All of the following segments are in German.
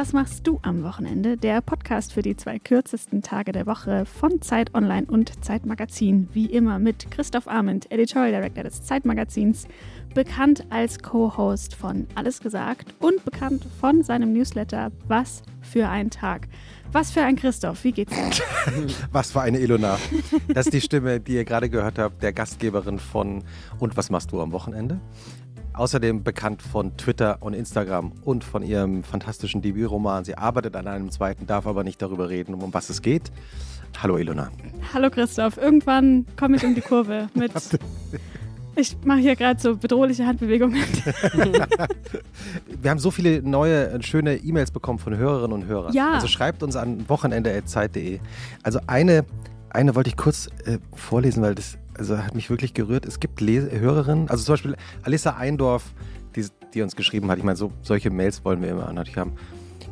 was machst du am Wochenende? Der Podcast für die zwei kürzesten Tage der Woche von Zeit Online und Zeit Magazin. Wie immer mit Christoph Arment, Editorial Director des Zeitmagazins, bekannt als Co-Host von Alles Gesagt und bekannt von seinem Newsletter Was für ein Tag. Was für ein Christoph, wie geht's dir? was für eine Ilona. Das ist die Stimme, die ihr gerade gehört habt, der Gastgeberin von Und was machst du am Wochenende? Außerdem bekannt von Twitter und Instagram und von ihrem fantastischen Debütroman. Sie arbeitet an einem zweiten, darf aber nicht darüber reden, um was es geht. Hallo Ilona. Hallo Christoph. Irgendwann komme ich um die Kurve mit. Ich mache hier gerade so bedrohliche Handbewegungen. Wir haben so viele neue, schöne E-Mails bekommen von Hörerinnen und Hörern. Ja. Also schreibt uns an wochenende.zeit.de. Also eine, eine wollte ich kurz äh, vorlesen, weil das also hat mich wirklich gerührt. Es gibt Les Hörerinnen, also zum Beispiel Alissa Eindorf, die, die uns geschrieben hat. Ich meine, so, solche Mails wollen wir immer natürlich haben.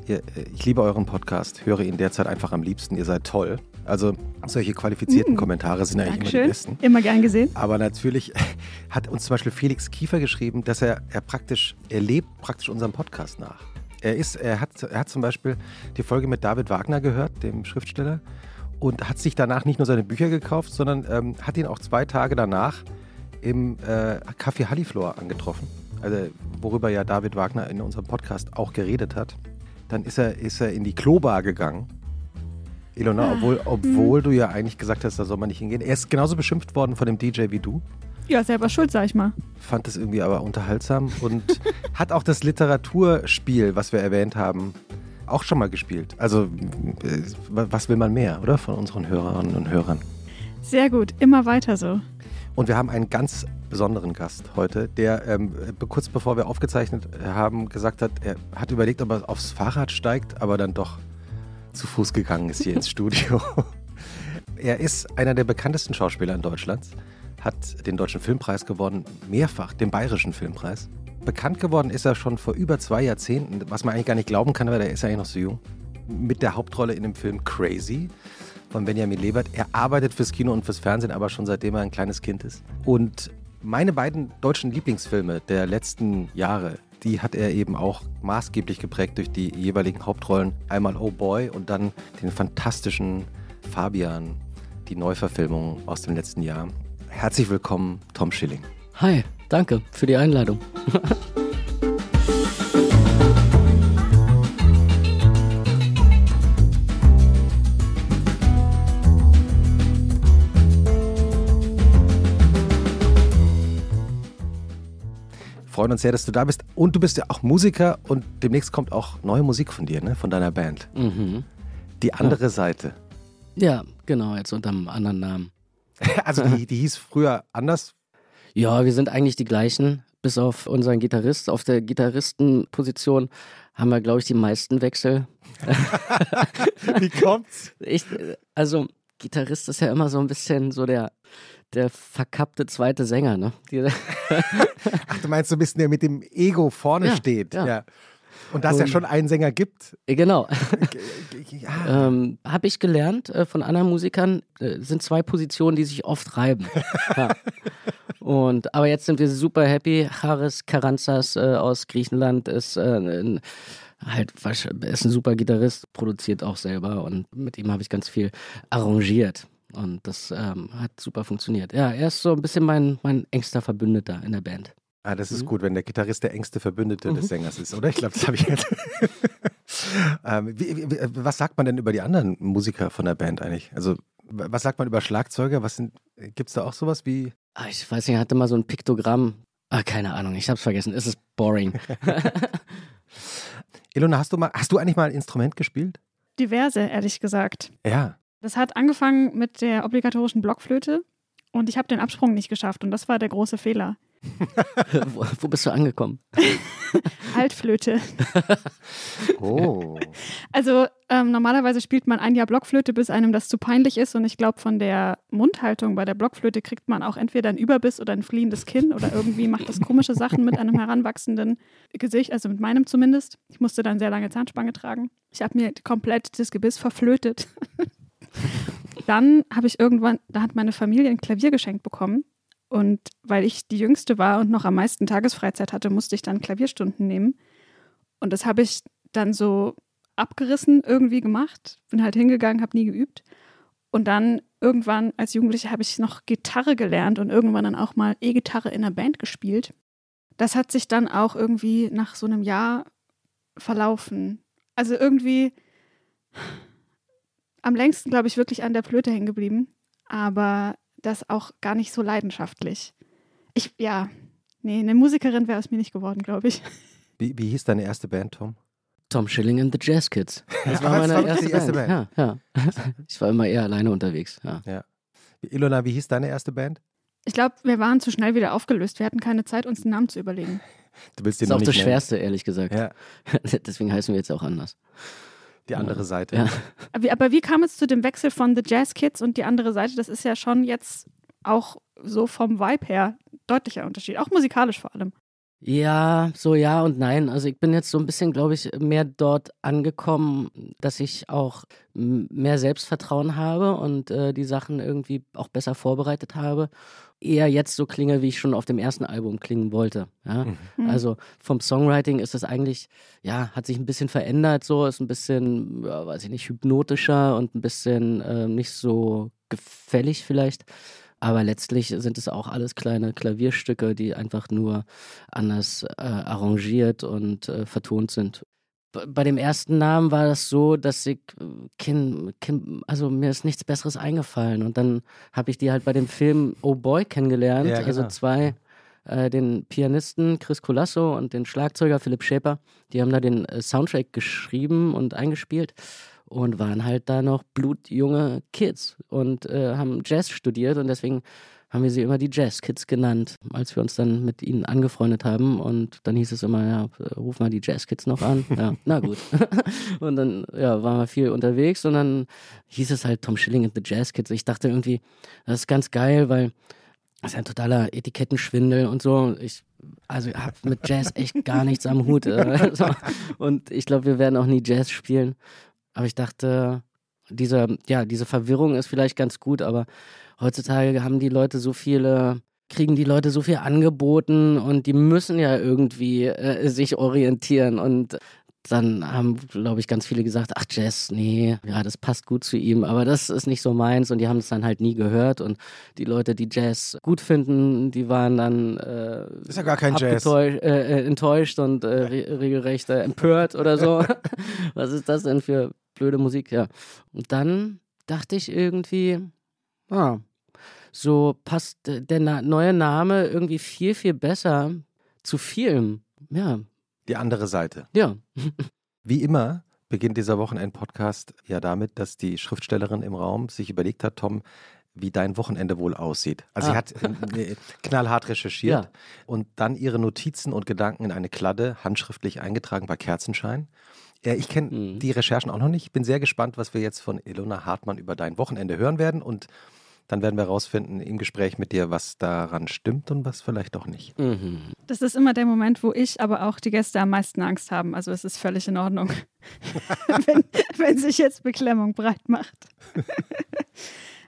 Ihr, äh, ich liebe euren Podcast, höre ihn derzeit einfach am liebsten. Ihr seid toll. Also solche qualifizierten mm. Kommentare sind eigentlich Dankeschön. immer die besten. Immer gern gesehen. Aber natürlich hat uns zum Beispiel Felix Kiefer geschrieben, dass er, er praktisch, er lebt praktisch unserem Podcast nach. Er ist, er hat, er hat zum Beispiel die Folge mit David Wagner gehört, dem Schriftsteller und hat sich danach nicht nur seine Bücher gekauft, sondern ähm, hat ihn auch zwei Tage danach im äh, Café Halliflor angetroffen, also, worüber ja David Wagner in unserem Podcast auch geredet hat. Dann ist er, ist er in die Klobar gegangen. Ilona, ah, obwohl, obwohl du ja eigentlich gesagt hast, da soll man nicht hingehen. Er ist genauso beschimpft worden von dem DJ wie du. Ja, selber schuld, sag ich mal. Fand es irgendwie aber unterhaltsam und hat auch das Literaturspiel, was wir erwähnt haben, auch schon mal gespielt. Also, äh, was will man mehr, oder? Von unseren Hörerinnen und Hörern. Sehr gut, immer weiter so. Und wir haben einen ganz besonderen Gast heute, der ähm, kurz bevor wir aufgezeichnet haben, gesagt hat, er hat überlegt, ob er aufs Fahrrad steigt, aber dann doch zu Fuß gegangen ist hier ins Studio. Er ist einer der bekanntesten Schauspieler in Deutschland, hat den Deutschen Filmpreis gewonnen, mehrfach den Bayerischen Filmpreis bekannt geworden ist er schon vor über zwei Jahrzehnten, was man eigentlich gar nicht glauben kann, weil er ist ja eigentlich noch so jung. Mit der Hauptrolle in dem Film Crazy von Benjamin Lebert. Er arbeitet fürs Kino und fürs Fernsehen, aber schon seitdem er ein kleines Kind ist. Und meine beiden deutschen Lieblingsfilme der letzten Jahre, die hat er eben auch maßgeblich geprägt durch die jeweiligen Hauptrollen. Einmal Oh Boy und dann den fantastischen Fabian, die Neuverfilmung aus dem letzten Jahr. Herzlich willkommen, Tom Schilling. Hi. Danke für die Einladung. freuen uns sehr, dass du da bist. Und du bist ja auch Musiker und demnächst kommt auch neue Musik von dir, ne? von deiner Band. Mhm. Die andere ja. Seite. Ja, genau, jetzt unter einem anderen Namen. also die, die hieß früher anders. Ja, wir sind eigentlich die gleichen, bis auf unseren Gitarrist. Auf der Gitarristenposition haben wir, glaube ich, die meisten Wechsel. Wie kommt's? Ich, also, Gitarrist ist ja immer so ein bisschen so der, der verkappte zweite Sänger, ne? Ach, du meinst so ein bisschen, der mit dem Ego vorne ja, steht. Ja. ja. Und dass es ja schon einen Sänger gibt. Äh, genau. ja. ähm, Habe ich gelernt äh, von anderen Musikern, äh, sind zwei Positionen, die sich oft reiben. ja. Und, aber jetzt sind wir super happy. Haris Karanzas äh, aus Griechenland ist äh, ein, halt ist ein super Gitarrist, produziert auch selber und mit ihm habe ich ganz viel arrangiert. Und das ähm, hat super funktioniert. Ja, er ist so ein bisschen mein, mein engster Verbündeter in der Band. Ah, das ist mhm. gut, wenn der Gitarrist der engste Verbündete mhm. des Sängers ist, oder? Ich glaube, das habe ich jetzt. ähm, wie, wie, was sagt man denn über die anderen Musiker von der Band eigentlich? Also, was sagt man über Schlagzeuger? Was gibt es da auch sowas wie? Ah, ich weiß nicht, er hatte mal so ein Piktogramm. Ah, keine Ahnung, ich habe es vergessen. Es ist boring. Ilona, hast du mal, hast du eigentlich mal ein Instrument gespielt? Diverse, ehrlich gesagt. Ja. Das hat angefangen mit der obligatorischen Blockflöte und ich habe den Absprung nicht geschafft und das war der große Fehler. Wo, wo, bist du angekommen? Altflöte. oh. Also ähm, normalerweise spielt man ein Jahr Blockflöte, bis einem das zu peinlich ist. Und ich glaube, von der Mundhaltung bei der Blockflöte kriegt man auch entweder ein Überbiss oder ein fliehendes Kinn oder irgendwie macht das komische Sachen mit einem heranwachsenden Gesicht, also mit meinem zumindest. Ich musste dann sehr lange Zahnspange tragen. Ich habe mir komplett das Gebiss verflötet. dann habe ich irgendwann, da hat meine Familie ein Klavier geschenkt bekommen. Und weil ich die Jüngste war und noch am meisten Tagesfreizeit hatte, musste ich dann Klavierstunden nehmen. Und das habe ich dann so abgerissen irgendwie gemacht. Bin halt hingegangen, habe nie geübt. Und dann irgendwann als Jugendliche habe ich noch Gitarre gelernt und irgendwann dann auch mal E-Gitarre in einer Band gespielt. Das hat sich dann auch irgendwie nach so einem Jahr verlaufen. Also irgendwie am längsten, glaube ich, wirklich an der Flöte hängen geblieben, aber das auch gar nicht so leidenschaftlich. Ich, ja, nee, eine Musikerin wäre aus mir nicht geworden, glaube ich. Wie, wie hieß deine erste Band, Tom? Tom Schilling and the Jazz Kids. Das war meine das erste, erste Band. Ja, ja. Ich war immer eher alleine unterwegs. Ja. Ja. Ilona, wie hieß deine erste Band? Ich glaube, wir waren zu schnell wieder aufgelöst. Wir hatten keine Zeit, uns den Namen zu überlegen. Du willst Das ist auch das. Schwerste, ehrlich gesagt. Ja, Deswegen heißen wir jetzt auch anders. Die andere Seite. Ja. Aber wie, aber wie kam es zu dem Wechsel von The Jazz Kids und die andere Seite? Das ist ja schon jetzt auch so vom Vibe her deutlicher Unterschied, auch musikalisch vor allem. Ja, so ja und nein. Also ich bin jetzt so ein bisschen, glaube ich, mehr dort angekommen, dass ich auch mehr Selbstvertrauen habe und äh, die Sachen irgendwie auch besser vorbereitet habe. Eher jetzt so klinge, wie ich schon auf dem ersten Album klingen wollte. Ja? Mhm. Also vom Songwriting ist es eigentlich, ja, hat sich ein bisschen verändert, so ist ein bisschen, ja, weiß ich nicht, hypnotischer und ein bisschen äh, nicht so gefällig vielleicht. Aber letztlich sind es auch alles kleine Klavierstücke, die einfach nur anders äh, arrangiert und äh, vertont sind. B- Bei dem ersten Namen war das so, dass ich, äh, Kin, Kin, also mir ist nichts Besseres eingefallen. Und dann habe ich die halt bei dem Film Oh Boy kennengelernt. Ja, Also genau. zwei, äh, den Pianisten Chris Colasso und den Schlagzeuger Philipp Schäper. Die haben da den äh, Soundtrack geschrieben und eingespielt und waren halt da noch blutjunge Kids und äh, haben Jazz studiert und deswegen haben wir sie immer die Jazz Kids genannt, als wir uns dann mit ihnen angefreundet haben und dann hieß es immer, ja, ruf mal die Jazz Kids noch an. Ja, na gut. und dann ja, waren wir viel unterwegs und dann hieß es halt Tom Schilling and the Jazz Kids. Ich dachte irgendwie, das ist ganz geil, weil das ist ein totaler Etikettenschwindel und so. Ich also habe mit Jazz echt gar nichts am Hut. äh, so. Und ich glaube, wir werden auch nie Jazz spielen. Aber ich dachte, diese, ja, diese Verwirrung ist vielleicht ganz gut, aber heutzutage haben die Leute so viele, kriegen die Leute so viel angeboten und die müssen ja irgendwie äh, sich orientieren und dann haben, glaube ich, ganz viele gesagt, ach Jazz, nee, ja, das passt gut zu ihm, aber das ist nicht so meins und die haben es dann halt nie gehört und die Leute, die Jazz gut finden, die waren dann äh, Ist ja gar kein Jazz. äh, äh, enttäuscht und äh, re regelrecht äh, empört oder so. Was ist das denn für blöde Musik? Ja. Und dann dachte ich irgendwie, ah, so passt äh, der Na neue Name irgendwie viel, viel besser zu Film. Ja, Die andere Seite. ja. Wie immer beginnt dieser Wochenend-Podcast ja damit, dass die Schriftstellerin im Raum sich überlegt hat, Tom, wie dein Wochenende wohl aussieht. Also Ah. sie hat äh, knallhart recherchiert Ja. und dann ihre Notizen und Gedanken in eine Kladde handschriftlich eingetragen bei Kerzenschein. Ja, ich kenne Mhm. die Recherchen auch noch nicht. Ich bin sehr gespannt, was wir jetzt von Ilona Hartmann über dein Wochenende hören werden und dann werden wir herausfinden im Gespräch mit dir, was daran stimmt und was vielleicht auch nicht. Mhm. Das ist immer der Moment, wo ich, aber auch die Gäste am meisten Angst haben. Also es ist völlig in Ordnung, wenn, wenn sich jetzt Beklemmung breit macht.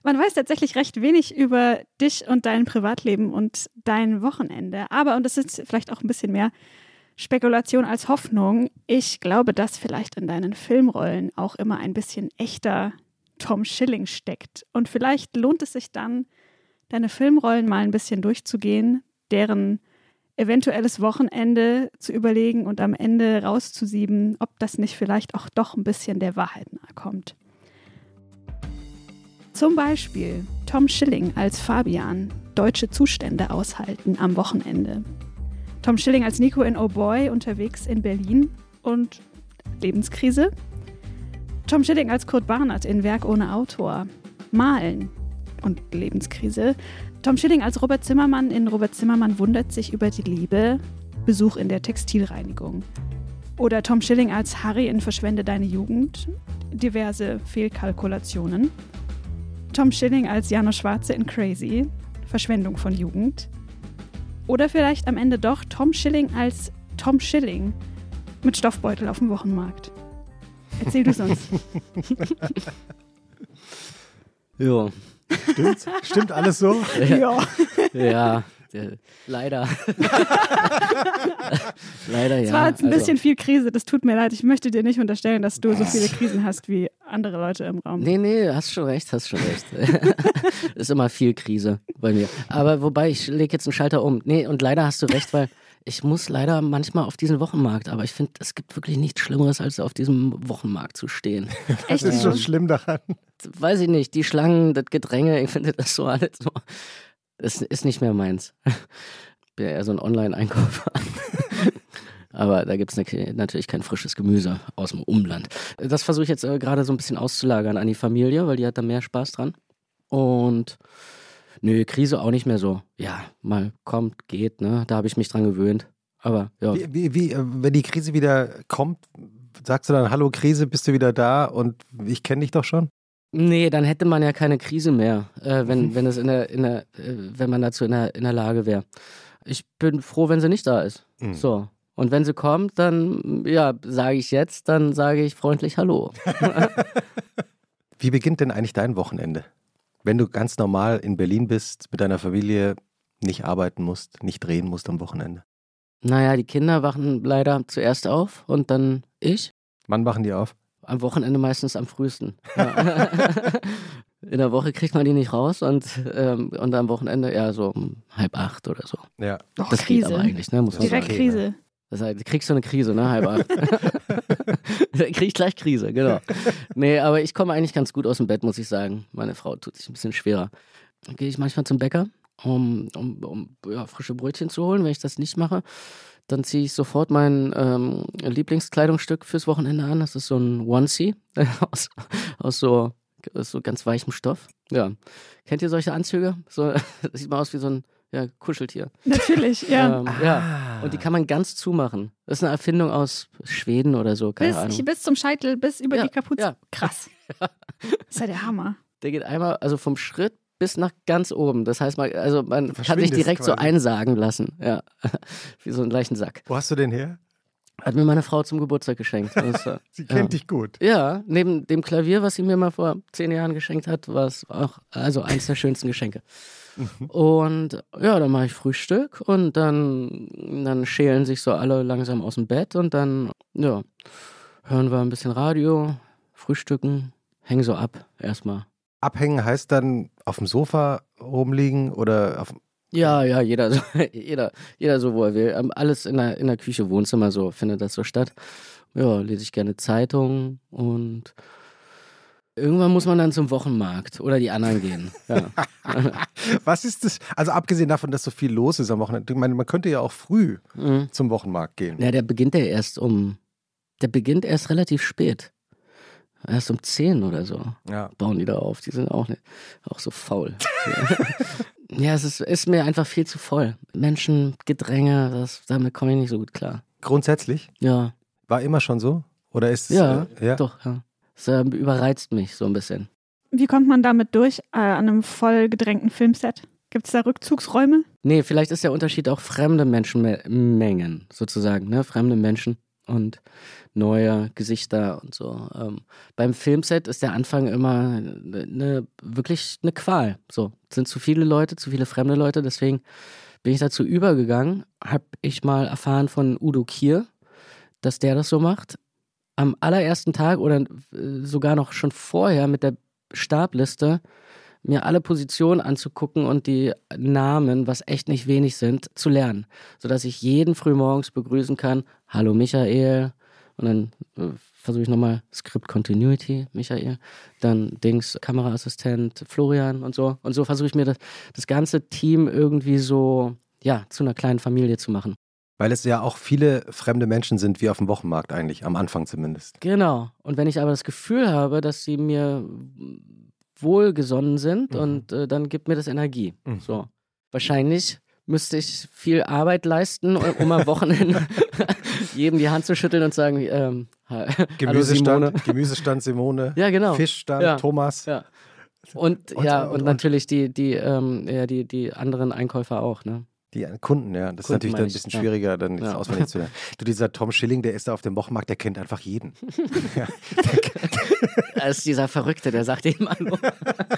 Man weiß tatsächlich recht wenig über dich und dein Privatleben und dein Wochenende. Aber, und das ist vielleicht auch ein bisschen mehr Spekulation als Hoffnung, ich glaube, dass vielleicht in deinen Filmrollen auch immer ein bisschen echter Tom Schilling steckt. Und vielleicht lohnt es sich dann, deine Filmrollen mal ein bisschen durchzugehen, deren eventuelles Wochenende zu überlegen und am Ende rauszusieben, ob das nicht vielleicht auch doch ein bisschen der Wahrheit nahe kommt. Zum Beispiel Tom Schilling als Fabian, deutsche Zustände aushalten am Wochenende. Tom Schilling als Nico in Oh Boy unterwegs in Berlin und Lebenskrise. Tom Schilling als Kurt Barnert in Werk ohne Autor. Malen und Lebenskrise. Tom Schilling als Robert Zimmermann in Robert Zimmermann wundert sich über die Liebe. Besuch in der Textilreinigung. Oder Tom Schilling als Harry in Verschwende deine Jugend. Diverse Fehlkalkulationen. Tom Schilling als Jano Schwarze in Crazy. Verschwendung von Jugend. Oder vielleicht am Ende doch Tom Schilling als Tom Schilling mit Stoffbeutel auf dem Wochenmarkt. Erzähl du uns. Ja. Stimmt, stimmt alles so? ja. ja. der, leider. leider ja. Es war jetzt ein Also, bisschen viel Krise, das tut mir leid. Ich möchte dir nicht unterstellen, dass du so viele Krisen hast wie andere Leute im Raum. Nee, nee, hast schon recht, hast schon recht. ist immer viel Krise bei mir. Aber wobei, ich lege jetzt einen Schalter um. Nee, und leider hast du recht, weil ich muss leider manchmal auf diesen Wochenmarkt, aber ich finde, es gibt wirklich nichts Schlimmeres, als auf diesem Wochenmarkt zu stehen. Was ist so schlimm daran? Weiß ich nicht, die Schlangen, das Gedränge, ich finde das so alles so. Das ist nicht mehr meins. Ich bin ja eher so ein Online-Einkäufer. Aber da gibt es natürlich kein frisches Gemüse aus dem Umland. Das versuche ich jetzt äh, gerade so ein bisschen auszulagern an die Familie, weil die hat da mehr Spaß dran. Und nö, Krise auch nicht mehr so. Ja, mal kommt, geht, ne? Da habe ich mich dran gewöhnt. Aber ja. Wie, wie, wie, äh, wenn die Krise wieder kommt, sagst du dann, hallo Krise, bist du wieder da und ich kenne dich doch schon? Nee, dann hätte man ja keine Krise mehr, äh, wenn, wenn es in der, in der, äh, wenn man dazu in der, in der Lage wäre. Ich bin froh, wenn sie nicht da ist. Mhm. So. Und wenn sie kommt, dann, ja, sage ich jetzt, dann sage ich freundlich Hallo. Wie beginnt denn eigentlich dein Wochenende? Wenn du ganz normal in Berlin bist, mit deiner Familie, nicht arbeiten musst, nicht drehen musst am Wochenende. Naja, die Kinder wachen leider zuerst auf und dann ich. Wann wachen die auf? Am Wochenende meistens am frühesten. Ja. In der Woche kriegt man die nicht raus und, ähm, und am Wochenende ja so um halb acht oder so. Ja. Doch, Das geht Krise. aber eigentlich, ne? Muss man Direkt sagen. Krise. Das heißt, du kriegst so eine Krise, ne? Halb acht. Krieg ich gleich Krise, genau. Nee, aber ich komme eigentlich ganz gut aus dem Bett, muss ich sagen. Meine Frau tut sich ein bisschen schwerer. Dann gehe ich manchmal zum Bäcker, um, um, um ja, frische Brötchen zu holen. Wenn ich das nicht mache, dann ziehe ich sofort mein ähm, Lieblingskleidungsstück fürs Wochenende an. Das ist so ein Onesie aus, aus so, aus so ganz weichem Stoff. Ja. Kennt ihr solche Anzüge? So, das sieht mal aus wie so ein ja, Kuscheltier. Natürlich, ja. Ähm, ja. Und die kann man ganz zumachen. Das ist eine Erfindung aus Schweden oder so, keine bis, Ahnung. bis zum Scheitel, bis über Ja, die Kapuze. ja. Krass. Das ist ja der Hammer. Der geht einmal, also vom Schritt bis nach ganz oben. Das heißt, man, also man kann sich direkt so quasi. einsagen lassen. Ja. Wie so einen leichten Sack. Wo hast du den her? Hat mir meine Frau zum Geburtstag geschenkt. Das, äh, Sie kennt ja. dich gut. Ja, neben dem Klavier, was sie mir mal vor zehn Jahren geschenkt hat, war es auch also eins der schönsten Geschenke. Und ja, dann mache ich Frühstück und dann, dann schälen sich so alle langsam aus dem Bett und dann, ja, hören wir ein bisschen Radio, frühstücken, hängen so ab erstmal. Abhängen heißt dann auf dem Sofa rumliegen oder auf. Ja, ja, jeder so, jeder, jeder so, wo er will. Ähm, Alles in der, in der Küche, Wohnzimmer, so findet das so statt. Ja, lese ich gerne Zeitung und irgendwann muss man dann zum Wochenmarkt oder die anderen gehen. Ja. Was ist das? Also abgesehen davon, dass so viel los ist am Wochenende. Ich meine, man könnte ja auch früh Mhm. zum Wochenmarkt gehen. ja, der beginnt ja erst um, der beginnt erst relativ spät. Erst um 10 oder so Ja. bauen die da auf. Die sind auch, nicht, auch so faul. ja, es ist, ist mir einfach viel zu voll. Menschen, Gedränge, das, damit komme ich nicht so gut klar. Grundsätzlich Ja. war immer schon so? Oder ist es. Ja, äh, ja? doch, ja. Es äh, überreizt mich so ein bisschen. Wie kommt man damit durch äh, an einem voll gedrängten Filmset? Gibt es da Rückzugsräume? Nee, vielleicht ist der Unterschied auch fremde Menschenmengen sozusagen, ne? Fremde Menschen und neue Gesichter und so. Ähm, beim Filmset ist der Anfang immer ne, wirklich eine Qual. So, es sind zu viele Leute, zu viele fremde Leute, deswegen bin ich dazu übergegangen, habe ich mal erfahren von Udo Kier, dass der das so macht. Am allerersten Tag oder äh, sogar noch schon vorher mit der Stabliste mir alle Positionen anzugucken und die Namen, was echt nicht wenig sind, zu lernen. Sodass ich jeden frühmorgens begrüßen kann. Hallo Michael. Und dann äh, versuche ich nochmal Script Continuity, Michael. Dann Dings, Kameraassistent, Florian und so. Und so versuche ich mir das, das ganze Team irgendwie so, ja, zu einer kleinen Familie zu machen. Weil es ja auch viele fremde Menschen sind, wie auf dem Wochenmarkt eigentlich, am Anfang zumindest. Genau. Und wenn ich aber das Gefühl habe, dass sie mir wohlgesonnen sind Mhm. und äh, dann gibt mir das Energie. Mhm. So. Wahrscheinlich müsste ich viel Arbeit leisten, um am Wochenende jedem die Hand zu schütteln und sagen, ähm, hallo Simone. Gemüsestand, Gemüsestand Simone, Ja, genau. Fischstand Ja. Thomas. Ja. Und, Und- ja, und- und, und- natürlich die, die, ähm, ja, die, die anderen Einkäufer auch, ne? Die Kunden, ja. Das ist Kunden natürlich dann ein bisschen ja. schwieriger, dann Ja. auswendig zu lernen. Du, dieser Tom Schilling, der ist da auf dem Wochenmarkt, der kennt einfach jeden. Da ist dieser Verrückte, der sagt eben Hallo.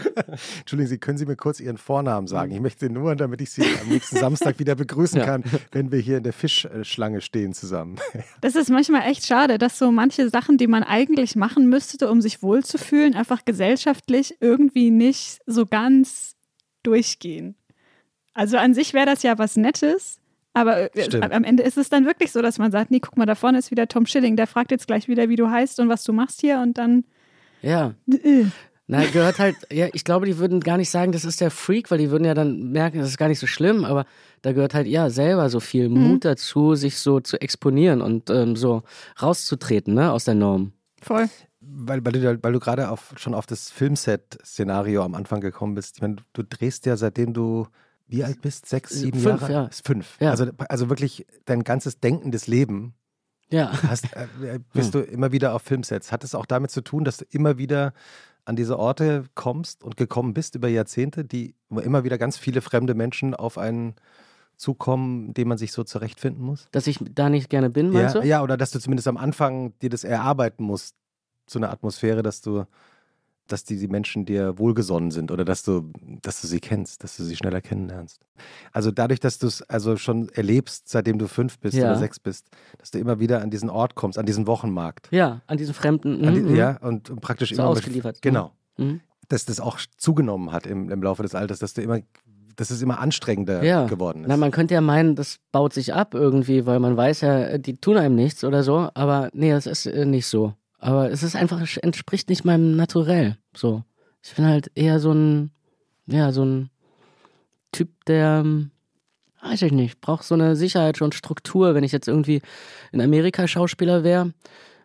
Entschuldigen Sie, können Sie mir kurz Ihren Vornamen sagen? Ich möchte nur, damit ich Sie am nächsten Samstag wieder begrüßen ja. kann, wenn wir hier in der Fischschlange stehen zusammen. Das ist manchmal echt schade, dass so manche Sachen, die man eigentlich machen müsste, um sich wohlzufühlen, einfach gesellschaftlich irgendwie nicht so ganz durchgehen. Also an sich wäre das ja was Nettes, aber äh, Stimmt. am Ende ist es dann wirklich so, dass man sagt, nee, guck mal, da vorne ist wieder Tom Schilling, der fragt jetzt gleich wieder, wie du heißt und was du machst hier und dann. Ja. Äh. Na, gehört halt, ja, ich glaube, die würden gar nicht sagen, das ist der Freak, weil die würden ja dann merken, das ist gar nicht so schlimm, aber da gehört halt ja selber so viel mhm. Mut dazu, sich so zu exponieren und ähm, so rauszutreten, ne, aus der Norm. Voll. Weil, weil du, weil du gerade auf, schon auf das Filmset-Szenario am Anfang gekommen bist. Ich meine, du drehst ja seitdem du wie alt bist? Sechs, sieben fünf, Jahre? Ja. Fünf. Ja. Also, also wirklich dein ganzes denkendes Leben ja. hast, äh, bist hm. du immer wieder auf Filmsets. Hat es auch damit zu tun, dass du immer wieder an diese Orte kommst und gekommen bist über Jahrzehnte, die wo immer wieder ganz viele fremde Menschen auf einen zukommen, dem man sich so zurechtfinden muss? Dass ich da nicht gerne bin, meinst ja, du? Ja, oder dass du zumindest am Anfang dir das erarbeiten musst, so eine Atmosphäre, dass du dass die, die Menschen dir wohlgesonnen sind oder dass du, dass du sie kennst, dass du sie schneller kennenlernst. Also dadurch, dass du es also schon erlebst, seitdem du fünf bist ja. oder sechs bist, dass du immer wieder an diesen Ort kommst, an diesen Wochenmarkt. Ja, an diesen fremden. Die, mhm. ja, und, und praktisch so immer ausgeliefert. Mit, genau. Mhm. Dass das auch zugenommen hat im, im Laufe des Alters, dass du immer dass es immer anstrengender ja. geworden ist. Na, man könnte ja meinen, das baut sich ab irgendwie, weil man weiß ja, die tun einem nichts oder so, aber nee, das ist äh, nicht so. Aber es ist einfach, es entspricht nicht meinem Naturell. So. Ich bin halt eher so ein, ja, so ein Typ, der, weiß ich nicht, braucht so eine Sicherheit und Struktur. Wenn ich jetzt irgendwie in Amerika Schauspieler wäre,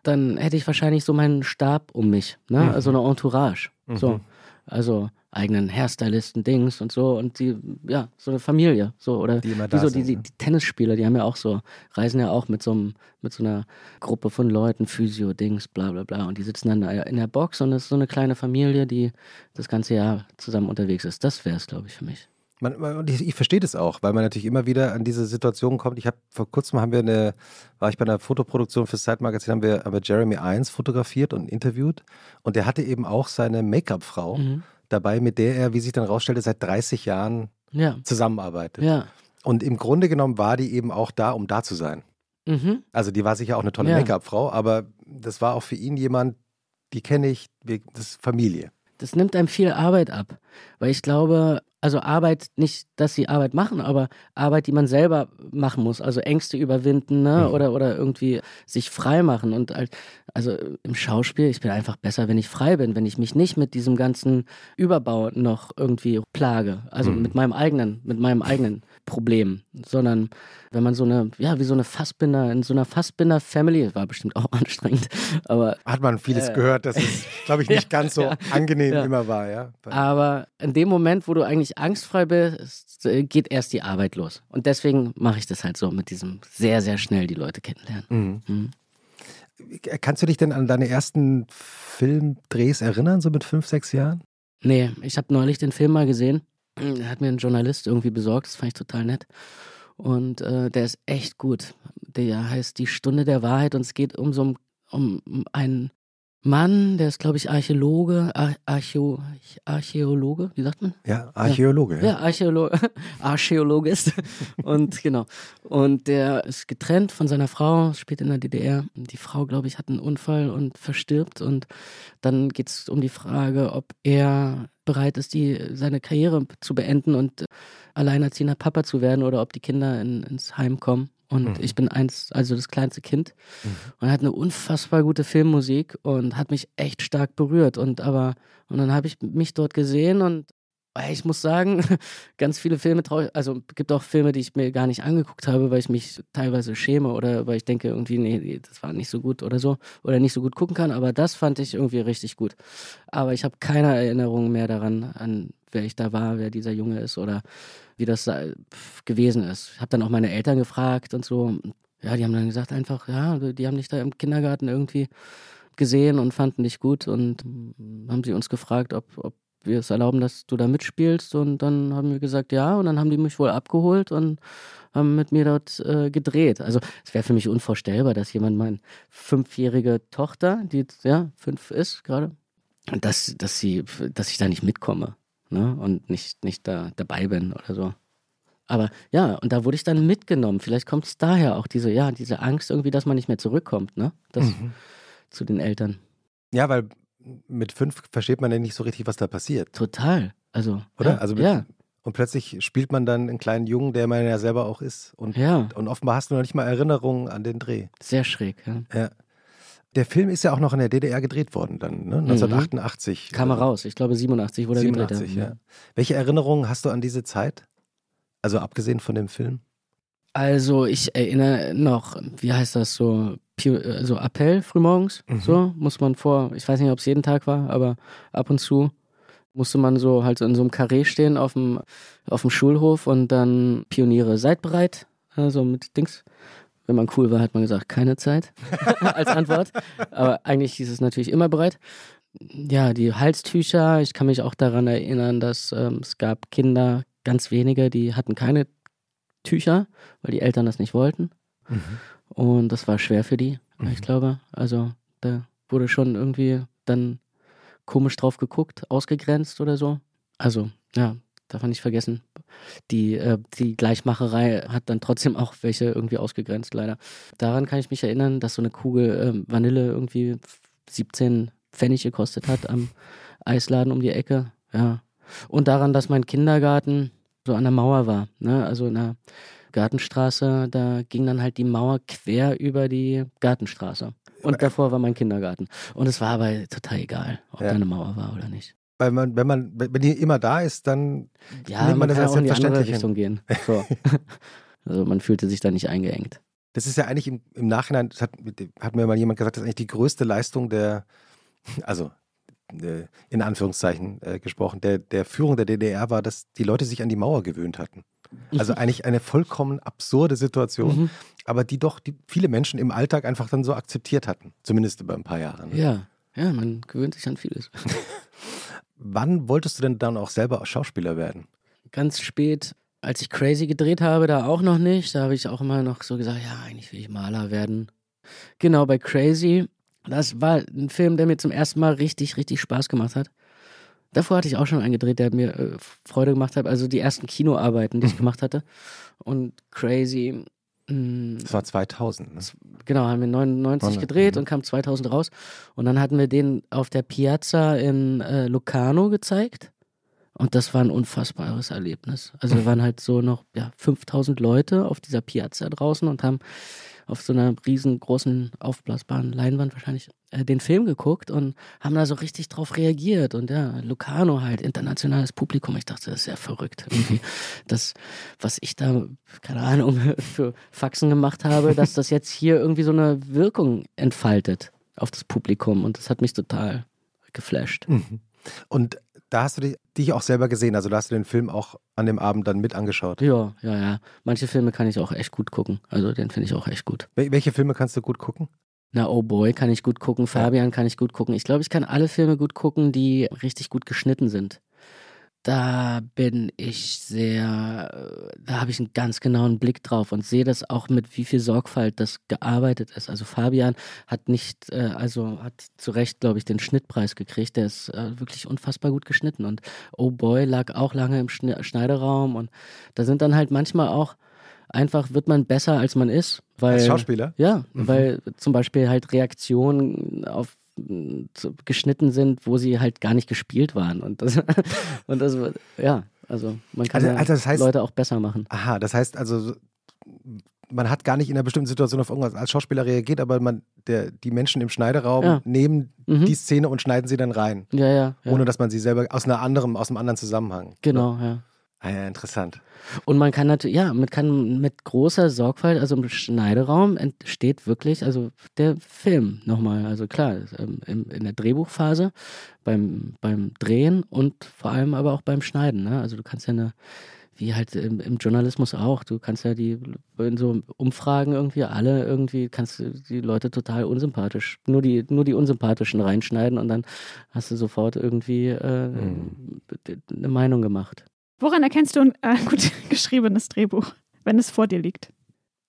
dann hätte ich wahrscheinlich so meinen Stab um mich, ne? Mhm. Also eine Entourage. Mhm. So. Also eigenen Hairstylisten, Dings und so und die, ja, so eine Familie, so oder die, immer da so, sind, die, die, die, Tennisspieler, die haben ja auch so, reisen ja auch mit so einem, mit so einer Gruppe von Leuten, Physio, Dings, bla bla bla und die sitzen dann in der Box und es ist so eine kleine Familie, die das ganze Jahr zusammen unterwegs ist. Das wäre es, glaube ich, für mich. Man, man, ich, ich verstehe das auch, weil man natürlich immer wieder an diese Situation kommt. Ich habe vor kurzem haben wir eine, war ich bei einer Fotoproduktion fürs Zeitmagazin, haben wir, haben wir Jeremy Irons fotografiert und interviewt und der hatte eben auch seine Make-up-Frau. Mhm dabei, mit der er, wie sich dann rausstellte, seit 30 Jahren ja. zusammenarbeitet. Ja. Und im Grunde genommen war die eben auch da, um da zu sein. Mhm. Also die war sicher auch eine tolle ja. Make-up-Frau, aber das war auch für ihn jemand, die kenne ich, das ist Familie. Das nimmt einem viel Arbeit ab, weil ich glaube, also Arbeit, nicht, dass sie Arbeit machen, aber Arbeit, die man selber machen muss. Also Ängste überwinden ne? Mhm. oder, oder irgendwie sich frei machen. Und also im Schauspiel, ich bin einfach besser, wenn ich frei bin, wenn ich mich nicht mit diesem ganzen Überbau noch irgendwie plage. Also mhm. mit meinem eigenen, mit meinem eigenen Problem, sondern wenn man so eine, ja, wie so eine Fassbinder, in so einer Fassbinder-Family, war bestimmt auch anstrengend, aber. Hat man vieles äh, gehört, dass es, glaube ich, nicht ja, ganz so ja, angenehm ja. immer war, ja. Aber in dem Moment, wo du eigentlich angstfrei bist, äh, geht erst die Arbeit los. Und deswegen mache ich das halt so mit diesem sehr, sehr schnell die Leute kennenlernen. Mhm. Mhm. Kannst du dich denn an deine ersten Filmdrehs erinnern, so mit fünf, sechs Jahren? Nee, ich habe neulich den Film mal gesehen hat mir ein Journalist irgendwie besorgt, das fand ich total nett. Und äh, der ist echt gut. Der heißt Die Stunde der Wahrheit und es geht um so um einen Mann, der ist, glaube ich, Archäologe, Ar Archäo Archäologe, wie sagt man? Ja, Archäologe. Ja, ja Archäolo Archäologe ist. und genau. Und der ist getrennt von seiner Frau, spielt in der DDR. Die Frau, glaube ich, hat einen Unfall und verstirbt. Und dann geht es um die Frage, ob er bereit ist, die, seine Karriere zu beenden und alleinerziehender Papa zu werden oder ob die Kinder in, ins Heim kommen. Und mhm. ich bin eins, also das kleinste Kind. Mhm. Und hat eine unfassbar gute Filmmusik und hat mich echt stark berührt. Und aber, und dann habe ich mich dort gesehen und ich muss sagen, ganz viele Filme traue also gibt auch Filme, die ich mir gar nicht angeguckt habe, weil ich mich teilweise schäme oder weil ich denke irgendwie, nee, das war nicht so gut oder so oder nicht so gut gucken kann, aber das fand ich irgendwie richtig gut. Aber ich habe keine Erinnerung mehr daran, an wer ich da war, wer dieser Junge ist oder wie das gewesen ist. Ich habe dann auch meine Eltern gefragt und so. Ja, die haben dann gesagt einfach, ja, die haben dich da im Kindergarten irgendwie gesehen und fanden dich gut und haben sie uns gefragt, ob, ob wir es erlauben, dass du da mitspielst. Und dann haben wir gesagt, ja. Und dann haben die mich wohl abgeholt und haben mit mir dort äh, gedreht. Also es wäre für mich unvorstellbar, dass jemand meine fünfjährige Tochter, die ja fünf ist gerade, dass, dass sie, dass ich da nicht mitkomme. Ne? Und nicht, nicht da dabei bin oder so. Aber ja, und da wurde ich dann mitgenommen. Vielleicht kommt es daher auch diese, ja, diese Angst irgendwie, dass man nicht mehr zurückkommt, ne? Das, mhm. Zu den Eltern. Ja, weil mit fünf versteht man ja nicht so richtig, was da passiert. Total. Also. Oder? Ja, also mit, ja. Und plötzlich spielt man dann einen kleinen Jungen, der man ja selber auch ist. Und, ja. und offenbar hast du noch nicht mal Erinnerungen an den Dreh. Sehr schräg, ja. ja. Der Film ist ja auch noch in der DDR gedreht worden dann, ne? 1988. Mhm. Kam er raus, ich glaube 87 wurde 87, er gedreht. Ja. Welche Erinnerungen hast du an diese Zeit? Also abgesehen von dem Film? Also ich erinnere noch, wie heißt das so, so Appell frühmorgens, mhm. so muss man vor, ich weiß nicht, ob es jeden Tag war, aber ab und zu musste man so halt in so einem Karree stehen auf dem, auf dem Schulhof und dann Pioniere, seid bereit, also mit Dings. Wenn man cool war, hat man gesagt, keine Zeit als Antwort. Aber eigentlich hieß es natürlich immer bereit. Ja, die Halstücher, ich kann mich auch daran erinnern, dass ähm, es gab Kinder, ganz wenige, die hatten keine Tücher, weil die Eltern das nicht wollten. Mhm. Und das war schwer für die, mhm. ich glaube. Also da wurde schon irgendwie dann komisch drauf geguckt, ausgegrenzt oder so. Also, ja, darf man nicht vergessen. Die, äh, die Gleichmacherei hat dann trotzdem auch welche irgendwie ausgegrenzt, leider. Daran kann ich mich erinnern, dass so eine Kugel äh, Vanille irgendwie 17 Pfennig gekostet hat am Eisladen um die Ecke. Ja. Und daran, dass mein Kindergarten so an der Mauer war. Ne? Also in der Gartenstraße, da ging dann halt die Mauer quer über die Gartenstraße. Und davor war mein Kindergarten. Und es war aber total egal, ob ja. da eine Mauer war oder nicht. Weil man, wenn man, wenn die immer da ist, dann ja, nimmt man, man das als auch in die andere Richtung gehen. So. also man fühlte sich da nicht eingeengt. Das ist ja eigentlich im, im Nachhinein, hat, hat mir mal jemand gesagt, das ist eigentlich die größte Leistung der, also in Anführungszeichen äh, gesprochen, der, der Führung der DDR war, dass die Leute sich an die Mauer gewöhnt hatten. Also mhm. eigentlich eine vollkommen absurde Situation, mhm. aber die doch die viele Menschen im Alltag einfach dann so akzeptiert hatten, zumindest über ein paar Jahre. Ne? Ja, ja, man gewöhnt sich an vieles. Wann wolltest du denn dann auch selber Schauspieler werden? Ganz spät, als ich Crazy gedreht habe, da auch noch nicht. Da habe ich auch immer noch so gesagt, ja, eigentlich will ich Maler werden. Genau, bei Crazy das war ein Film, der mir zum ersten Mal richtig, richtig Spaß gemacht hat. Davor hatte ich auch schon einen gedreht, der mir äh, Freude gemacht hat. Also die ersten Kinoarbeiten, die ich gemacht hatte. Und Crazy. Mh, mm, das war 2000. Ne? Genau, haben wir 99 gedreht mhm. und kam 2000 raus. Und dann hatten wir den auf der Piazza in äh, Locarno gezeigt. Und das war ein unfassbares Erlebnis. Also wir waren halt so noch ja, 5000 Leute auf dieser Piazza draußen und haben auf so einer riesengroßen aufblasbaren Leinwand wahrscheinlich äh, den Film geguckt und haben da so richtig drauf reagiert. Und ja, Lucano halt, internationales Publikum. Ich dachte, das ist ja verrückt. Irgendwie das, was ich da, keine Ahnung, für Faxen gemacht habe, dass das jetzt hier irgendwie so eine Wirkung entfaltet auf das Publikum. Und das hat mich total geflasht. Mhm. Und da hast du dich, dich, auch selber gesehen, also da hast du den Film auch an dem Abend dann mit angeschaut. Ja, ja, ja. Manche Filme kann ich auch echt gut gucken. Also den finde ich auch echt gut. Wel welche Filme kannst du gut gucken? Na, Oh Boy kann ich gut gucken, Fabian kann ich gut gucken. Ich glaube, ich kann alle Filme gut gucken, die richtig gut geschnitten sind da bin ich sehr, da habe ich einen ganz genauen Blick drauf und sehe das auch mit wie viel Sorgfalt das gearbeitet ist. Also Fabian hat nicht, äh, also hat zu Recht, glaube ich, den Schnittpreis gekriegt. Der ist äh, wirklich unfassbar gut geschnitten und Oh Boy lag auch lange im Schneideraum und da sind dann halt manchmal auch einfach wird man besser als man ist. Weil, als Schauspieler? Ja, mhm. weil zum Beispiel halt Reaktionen auf geschnitten sind, wo sie halt gar nicht gespielt waren. Und das, und das ja, also man kann also, also das heißt, Leute auch besser machen. Aha, das heißt also, man hat gar nicht in einer bestimmten Situation auf irgendwas als Schauspieler reagiert, aber man, der, die Menschen im Schneideraum ja. nehmen mhm. die Szene und schneiden sie dann rein. Ja, ja, ja, Ohne dass man sie selber aus einer anderen, aus einem anderen Zusammenhang. Genau, ja. Ah ja, interessant. Und man kann natürlich, ja, man kann mit großer Sorgfalt, also im Schneideraum entsteht wirklich, also der Film nochmal, also klar, ähm, in der Drehbuchphase, beim, beim Drehen und vor allem aber auch beim Schneiden. Ne? Also du kannst ja eine, wie halt im, im, Journalismus auch, du kannst ja die, in so Umfragen irgendwie alle irgendwie, kannst du die Leute total unsympathisch, nur die, nur die unsympathischen reinschneiden und dann hast du sofort irgendwie äh, mhm. eine Meinung gemacht. Woran erkennst du ein äh, gut geschriebenes Drehbuch, wenn es vor dir liegt?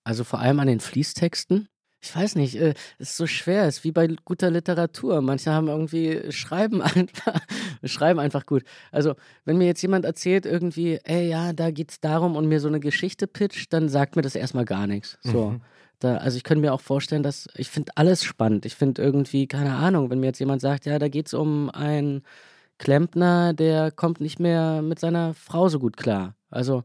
Also vor allem an den Fließtexten. ich weiß nicht, äh, es ist so schwer, es ist wie bei guter Literatur. Manche haben irgendwie, schreiben einfach, schreiben einfach gut. Also, wenn mir jetzt jemand erzählt, irgendwie, ey, ja, da geht's darum und mir so eine Geschichte pitcht, dann sagt mir das erstmal gar nichts. So. Mhm. Da, also ich könnte mir auch vorstellen, dass ich finde alles spannend. Ich finde irgendwie, keine Ahnung, wenn mir jetzt jemand sagt, ja, da geht es um einen Klempner, der kommt nicht mehr mit seiner Frau so gut klar. Also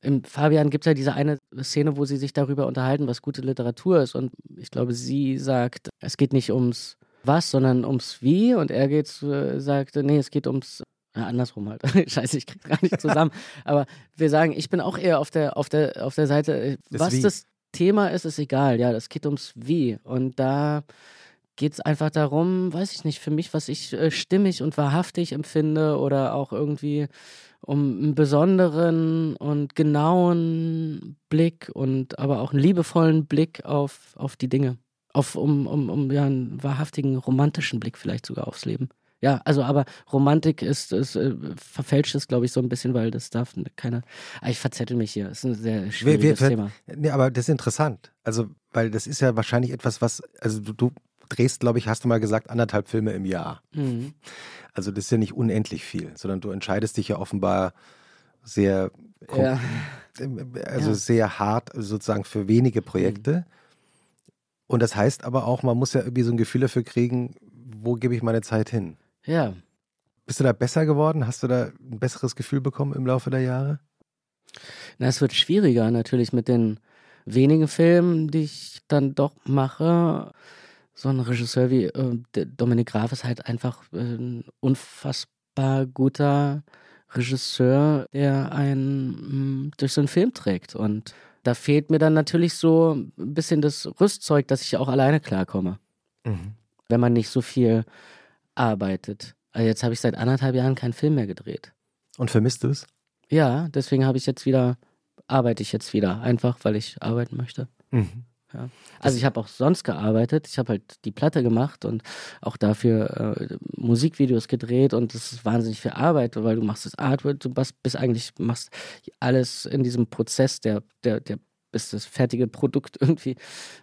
im Fabian gibt es ja diese eine Szene, wo sie sich darüber unterhalten, was gute Literatur ist. Und ich glaube, sie sagt, es geht nicht ums was, sondern ums wie. Und er geht, äh, sagt, nee, es geht ums ja, andersrum halt. Scheiße, ich krieg's gar nicht zusammen. Aber wir sagen, ich bin auch eher auf der, auf der, auf der Seite, äh, das was wie. das Thema ist, ist egal. Ja, es geht ums Wie. Und da geht es einfach darum, weiß ich nicht, für mich, was ich äh, stimmig und wahrhaftig empfinde oder auch irgendwie um einen besonderen und genauen Blick und aber auch einen liebevollen Blick auf, auf die Dinge. Auf, um, um, um ja, einen wahrhaftigen, romantischen Blick vielleicht sogar aufs Leben. Ja, also aber Romantik ist, ist äh, verfälscht es, glaube ich, so ein bisschen, weil das darf keine. Ah, ich verzettel mich hier. Das ist ein sehr schwieriges wir, wir, Thema. Nee, aber das ist interessant. Also, weil das ist ja wahrscheinlich etwas, was, also du, du drehst, glaube ich, hast du mal gesagt, anderthalb Filme im Jahr. Mhm. Also das ist ja nicht unendlich viel, sondern du entscheidest dich ja offenbar sehr, ja. also ja. sehr hart sozusagen für wenige Projekte. Mhm. Und das heißt aber auch, man muss ja irgendwie so ein Gefühl dafür kriegen, wo gebe ich meine Zeit hin? Ja. Bist du da besser geworden? Hast du da ein besseres Gefühl bekommen im Laufe der Jahre? Na, es wird schwieriger natürlich mit den wenigen Filmen, die ich dann doch mache. So ein Regisseur wie äh, Dominik Graf ist halt einfach äh, ein unfassbar guter Regisseur, der einen mh, mm, durch so einen Film trägt. Und da fehlt mir dann natürlich so ein bisschen das Rüstzeug, dass ich auch alleine klarkomme. Mhm. Wenn man nicht so viel arbeitet. Also jetzt habe ich seit anderthalb Jahren keinen Film mehr gedreht. Und vermisst du es? Ja, deswegen habe ich jetzt wieder, arbeite ich jetzt wieder, einfach weil ich arbeiten möchte. Mhm. Ja. Also ich habe auch sonst gearbeitet. Ich habe halt die Platte gemacht und auch dafür äh, Musikvideos gedreht und das ist wahnsinnig viel Arbeit, weil du machst das Artwork, du bist eigentlich machst alles in diesem Prozess, der der der bis das fertige Produkt irgendwie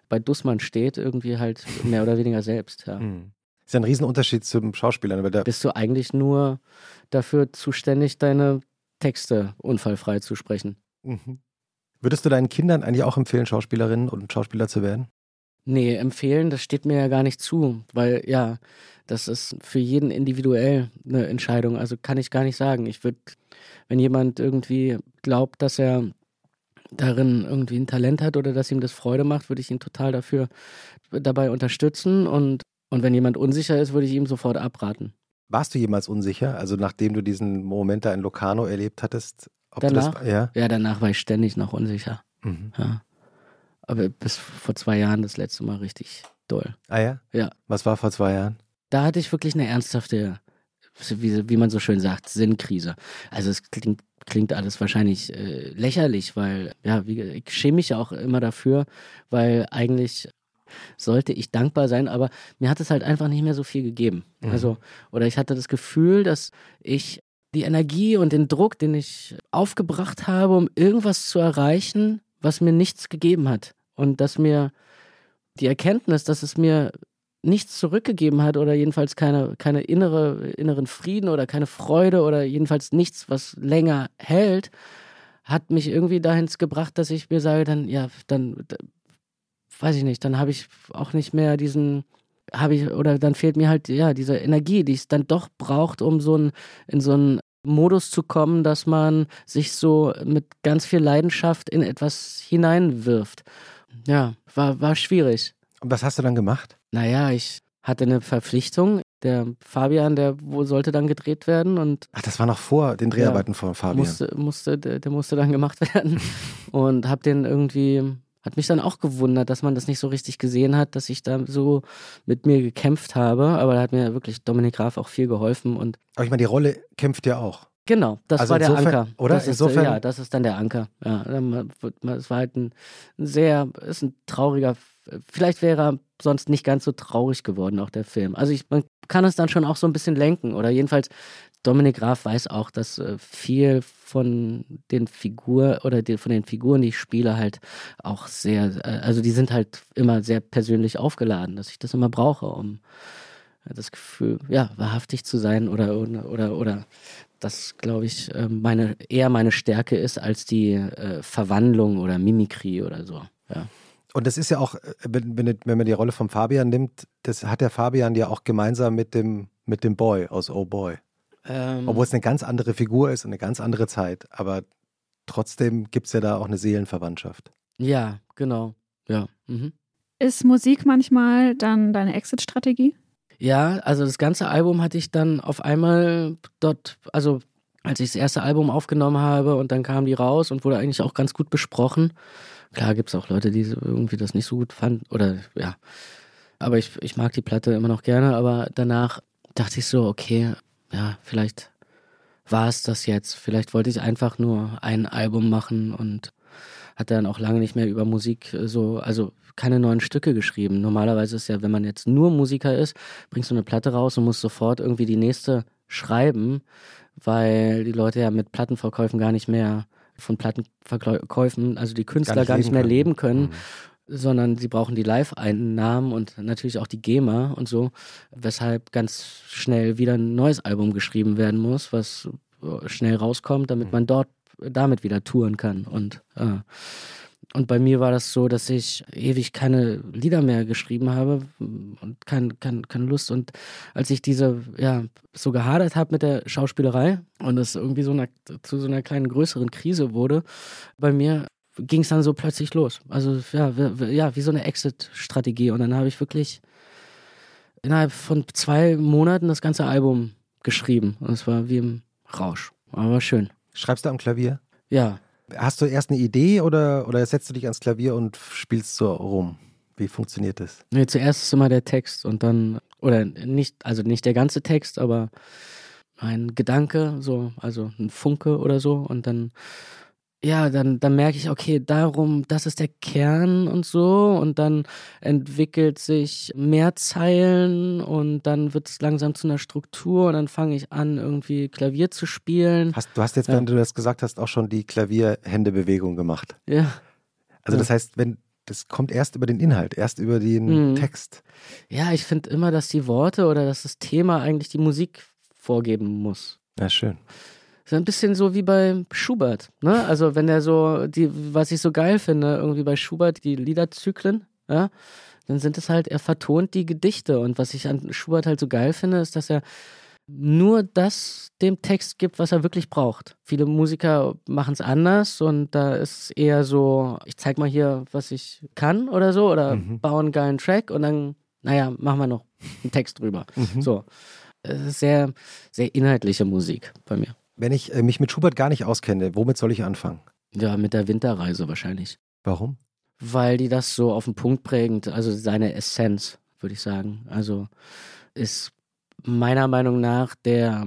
bei Dussmann steht, irgendwie halt mehr oder weniger selbst. Ja. Mhm. Ist ja ein Riesenunterschied zum Schauspielern. Weil da Bist du eigentlich nur dafür zuständig, deine Texte unfallfrei zu sprechen? Mhm. Würdest du deinen Kindern eigentlich auch empfehlen, Schauspielerinnen und Schauspieler zu werden? Nee, empfehlen, das steht mir ja gar nicht zu, weil ja, das ist für jeden individuell eine Entscheidung. Also kann ich gar nicht sagen. Ich würde, wenn jemand irgendwie glaubt, dass er darin irgendwie ein Talent hat oder dass ihm das Freude macht, würde ich ihn total dafür dabei unterstützen und und wenn jemand unsicher ist, würde ich ihm sofort abraten. Warst du jemals unsicher? Also nachdem du diesen Moment da in Locarno erlebt hattest? Danach? Das, ja? ja, danach war ich ständig noch unsicher. Mhm. Ja. Aber bis vor zwei Jahren das letzte Mal richtig doll. Ah ja? Ja. Was war vor zwei Jahren? Da hatte ich wirklich eine ernsthafte, wie, wie man so schön sagt, Sinnkrise. Also es klingt, klingt alles wahrscheinlich äh, lächerlich, weil, ja, wie, ich schäme mich ja auch immer dafür, weil eigentlich sollte ich dankbar sein, aber mir hat es halt einfach nicht mehr so viel gegeben. Mhm. Also, oder ich hatte das Gefühl, dass ich die Energie und den Druck, den ich aufgebracht habe, um irgendwas zu erreichen, was mir nichts gegeben hat. Und dass mir die Erkenntnis, dass es mir nichts zurückgegeben hat oder jedenfalls keine, keine innere, inneren Frieden oder keine Freude oder jedenfalls nichts, was länger hält, hat mich irgendwie dahin gebracht, dass ich mir sage, dann, ja, dann weiß ich nicht, dann habe ich auch nicht mehr diesen, habe ich, oder dann fehlt mir halt, ja, diese Energie, die es dann doch braucht, um so ein, in so einen Modus zu kommen, dass man sich so mit ganz viel Leidenschaft in etwas hineinwirft. Ja, war, war schwierig. Und was hast du dann gemacht? Naja, ich hatte eine Verpflichtung. Der Fabian, der sollte dann gedreht werden und. Ach, das war noch vor den Dreharbeiten ja, von Fabian. Musste, musste, der, der musste dann gemacht werden. und hab den irgendwie hat mich dann auch gewundert, dass man das nicht so richtig gesehen hat, dass ich da so mit mir gekämpft habe. Aber da hat mir wirklich Dominik Graf auch viel geholfen. Und Aber ich meine, die Rolle kämpft ja auch. Genau, das also war der insofern, Anker. Oder? Das insofern, ist, ja, das ist dann der Anker. Ja, es war halt ein sehr, ist ein trauriger, vielleicht wäre er sonst nicht ganz so traurig geworden, auch der Film. Also ich, man kann es dann schon auch so ein bisschen lenken oder jedenfalls Dominik Graf weiß auch, dass äh, viel von den Figuren oder die, von den Figuren, die ich spiele, halt auch sehr, äh, also die sind halt immer sehr persönlich aufgeladen, dass ich das immer brauche, um das Gefühl, ja, wahrhaftig zu sein oder oder oder, oder das, glaube ich, äh, meine, eher meine Stärke ist als die äh, Verwandlung oder Mimikrie oder so. Ja. Und das ist ja auch, äh, wenn, wenn, man die Rolle von Fabian nimmt, das hat der Fabian ja auch gemeinsam mit dem, mit dem Boy aus Oh Boy. Ähm, Obwohl es eine ganz andere Figur ist und eine ganz andere Zeit, aber trotzdem gibt es ja da auch eine Seelenverwandtschaft. Ja, genau. Ja. Mhm. Ist Musik manchmal dann deine Exit-Strategie? Ja, also das ganze Album hatte ich dann auf einmal dort, also als ich das erste Album aufgenommen habe und dann kam die raus und wurde eigentlich auch ganz gut besprochen. Klar gibt es auch Leute, die irgendwie das nicht so gut fanden oder ja. Aber ich, ich mag die Platte immer noch gerne, aber danach dachte ich so, okay, ja, vielleicht war es das jetzt. Vielleicht wollte ich einfach nur ein Album machen und hat dann auch lange nicht mehr über Musik so, also keine neuen Stücke geschrieben. Normalerweise ist ja, wenn man jetzt nur Musiker ist, bringst du eine Platte raus und musst sofort irgendwie die nächste schreiben, weil die Leute ja mit Plattenverkäufen gar nicht mehr von Plattenverkäufen, also die Künstler gar nicht, gar nicht mehr können. leben können. Mhm sondern sie brauchen die Live-Einnahmen und natürlich auch die GEMA und so, weshalb ganz schnell wieder ein neues Album geschrieben werden muss, was schnell rauskommt, damit mhm. man dort damit wieder touren kann und äh, und bei mir war das so, dass ich ewig keine Lieder mehr geschrieben habe und kein, kein, keine Lust. Und als ich diese, ja, so gehadert habe mit der Schauspielerei und es irgendwie so eine, zu so einer kleinen größeren Krise wurde, bei mir ging es dann so plötzlich los. Also ja, wie, ja, wie so eine Exit-Strategie. Und dann habe ich wirklich innerhalb von zwei Monaten das ganze Album geschrieben. Und es war wie im Rausch. Aber schön. Schreibst du am Klavier? Ja. Hast du erst eine Idee oder, oder setzt du dich ans Klavier und spielst so rum? Wie funktioniert das? Nee, zuerst ist immer der Text und dann, oder nicht, also nicht der ganze Text, aber ein Gedanke, so, also ein Funke oder so und dann ja, dann, dann merke ich, okay, darum, das ist der Kern und so. Und dann entwickelt sich mehr Zeilen und dann wird es langsam zu einer Struktur und dann fange ich an, irgendwie Klavier zu spielen. Hast, du hast jetzt, ja. wenn du das gesagt hast, auch schon die Klavierhändebewegung gemacht. Ja. Also, das heißt, wenn, das kommt erst über den Inhalt, erst über den mhm. Text. Ja, ich finde immer, dass die Worte oder dass das Thema eigentlich die Musik vorgeben muss. Ja, schön. Ist ein bisschen so wie bei Schubert, ne? Also wenn er so, die, was ich so geil finde, irgendwie bei Schubert, die Liederzyklen, ja, dann sind es halt, er vertont die Gedichte. Und was ich an Schubert halt so geil finde, ist, dass er nur das dem Text gibt, was er wirklich braucht. Viele Musiker machen es anders und da ist es eher so, ich zeig mal hier, was ich kann oder so, oder mhm. baue einen geilen Track und dann, naja, machen wir noch einen Text drüber. Mhm. So. Es ist sehr, sehr inhaltliche Musik bei mir. Wenn ich äh, mich mit Schubert gar nicht auskenne, womit soll ich anfangen? Ja, mit der Winterreise wahrscheinlich. Warum? Weil die das so auf den Punkt prägend, also seine Essenz, würde ich sagen. Also ist meiner Meinung nach der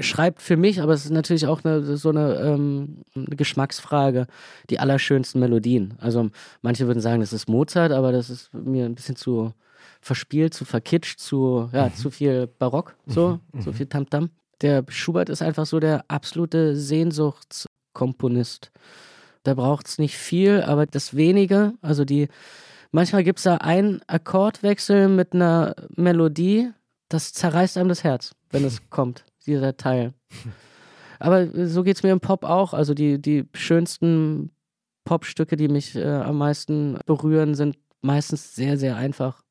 schreibt für mich, aber es ist natürlich auch eine, so eine, ähm, eine, Geschmacksfrage, die allerschönsten Melodien. Also manche würden sagen, das ist Mozart, aber das ist mir ein bisschen zu verspielt, zu verkitscht, zu, ja, mhm. zu viel Barock, so, mhm. so mhm. viel Tamtam. -Tam der Schubert ist einfach so der absolute Sehnsuchtskomponist. Da braucht es nicht viel, aber das wenige, also die, manchmal gibt es da einen Akkordwechsel mit einer Melodie, das zerreißt einem das Herz, wenn es kommt, dieser Teil. Aber so geht es mir im Pop auch. Also die, die schönsten Popstücke, die mich äh, am meisten berühren, sind meistens sehr, sehr einfach.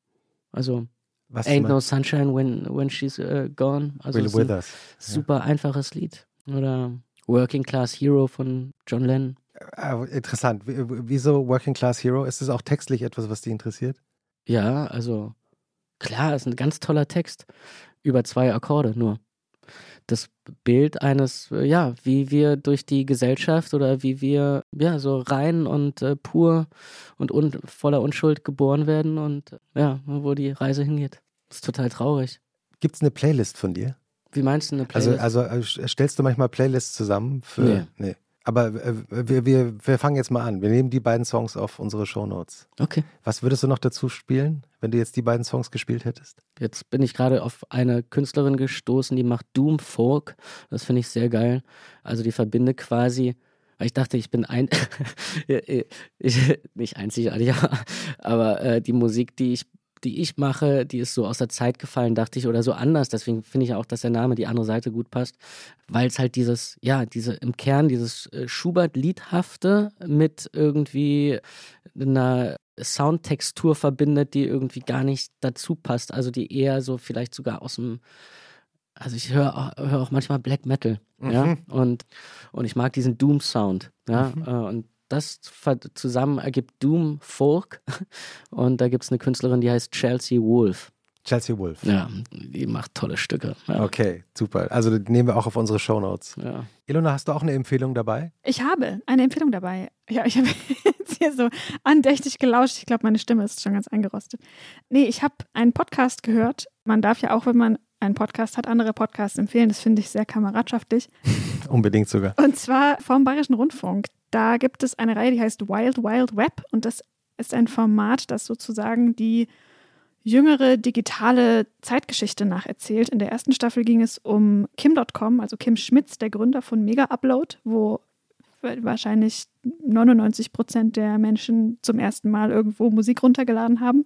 Also was Ain't No Sunshine When, when She's uh, Gone. Also Will Withers. Super ja. einfaches Lied. Oder Working Class Hero von John Lennon. Äh, interessant. Wieso Working Class Hero? Ist es auch textlich etwas, was dich interessiert? Ja, also klar, ist ein ganz toller Text. Über zwei Akkorde nur. Das Bild eines, ja, wie wir durch die Gesellschaft oder wie wir, ja, so rein und äh, pur und un voller Unschuld geboren werden und ja, wo die Reise hingeht. Das ist total traurig. Gibt es eine Playlist von dir? Wie meinst du eine also, Playlist? Also, also stellst du manchmal Playlists zusammen? Für, nee. nee. Aber äh, wir, wir, wir fangen jetzt mal an. Wir nehmen die beiden Songs auf unsere Shownotes. Okay. Was würdest du noch dazu spielen? Wenn du jetzt die beiden Songs gespielt hättest? Jetzt bin ich gerade auf eine Künstlerin gestoßen, die macht Doom Folk. Das finde ich sehr geil. Also die verbinde quasi, ich dachte, ich bin ein, ich, nicht einzigartig, aber, aber äh, die Musik, die ich die ich mache, die ist so aus der Zeit gefallen, dachte ich, oder so anders. Deswegen finde ich auch, dass der Name die andere Seite gut passt, weil es halt dieses, ja, diese im Kern dieses äh, Schubert-Liedhafte mit irgendwie einer Soundtextur verbindet, die irgendwie gar nicht dazu passt. Also die eher so vielleicht sogar aus dem also ich höre hör auch manchmal Black Metal, mhm. ja, und, und ich mag diesen Doom-Sound, ja, mhm. Äh, und das zusammen ergibt Doom Folk. Und da gibt es eine Künstlerin, die heißt Chelsea Wolf. Chelsea Wolf. Ja, die macht tolle Stücke. Ja. Okay, super. Also nehmen wir auch auf unsere Shownotes. Ja. Ilona, hast du auch eine Empfehlung dabei? Ich habe eine Empfehlung dabei. Ja, ich habe jetzt hier so andächtig gelauscht. Ich glaube, meine Stimme ist schon ganz eingerostet. Nee, ich habe einen Podcast gehört. Man darf ja auch, wenn man einen Podcast hat, andere Podcasts empfehlen. Das finde ich sehr kameradschaftlich. Unbedingt sogar. Und zwar vom Bayerischen Rundfunk. Da gibt es eine Reihe, die heißt Wild Wild Web und das ist ein Format, das sozusagen die jüngere digitale Zeitgeschichte nacherzählt. In der ersten Staffel ging es um Kim.com, also Kim Schmitz, der Gründer von Mega Upload, wo wahrscheinlich 99 Prozent der Menschen zum ersten Mal irgendwo Musik runtergeladen haben.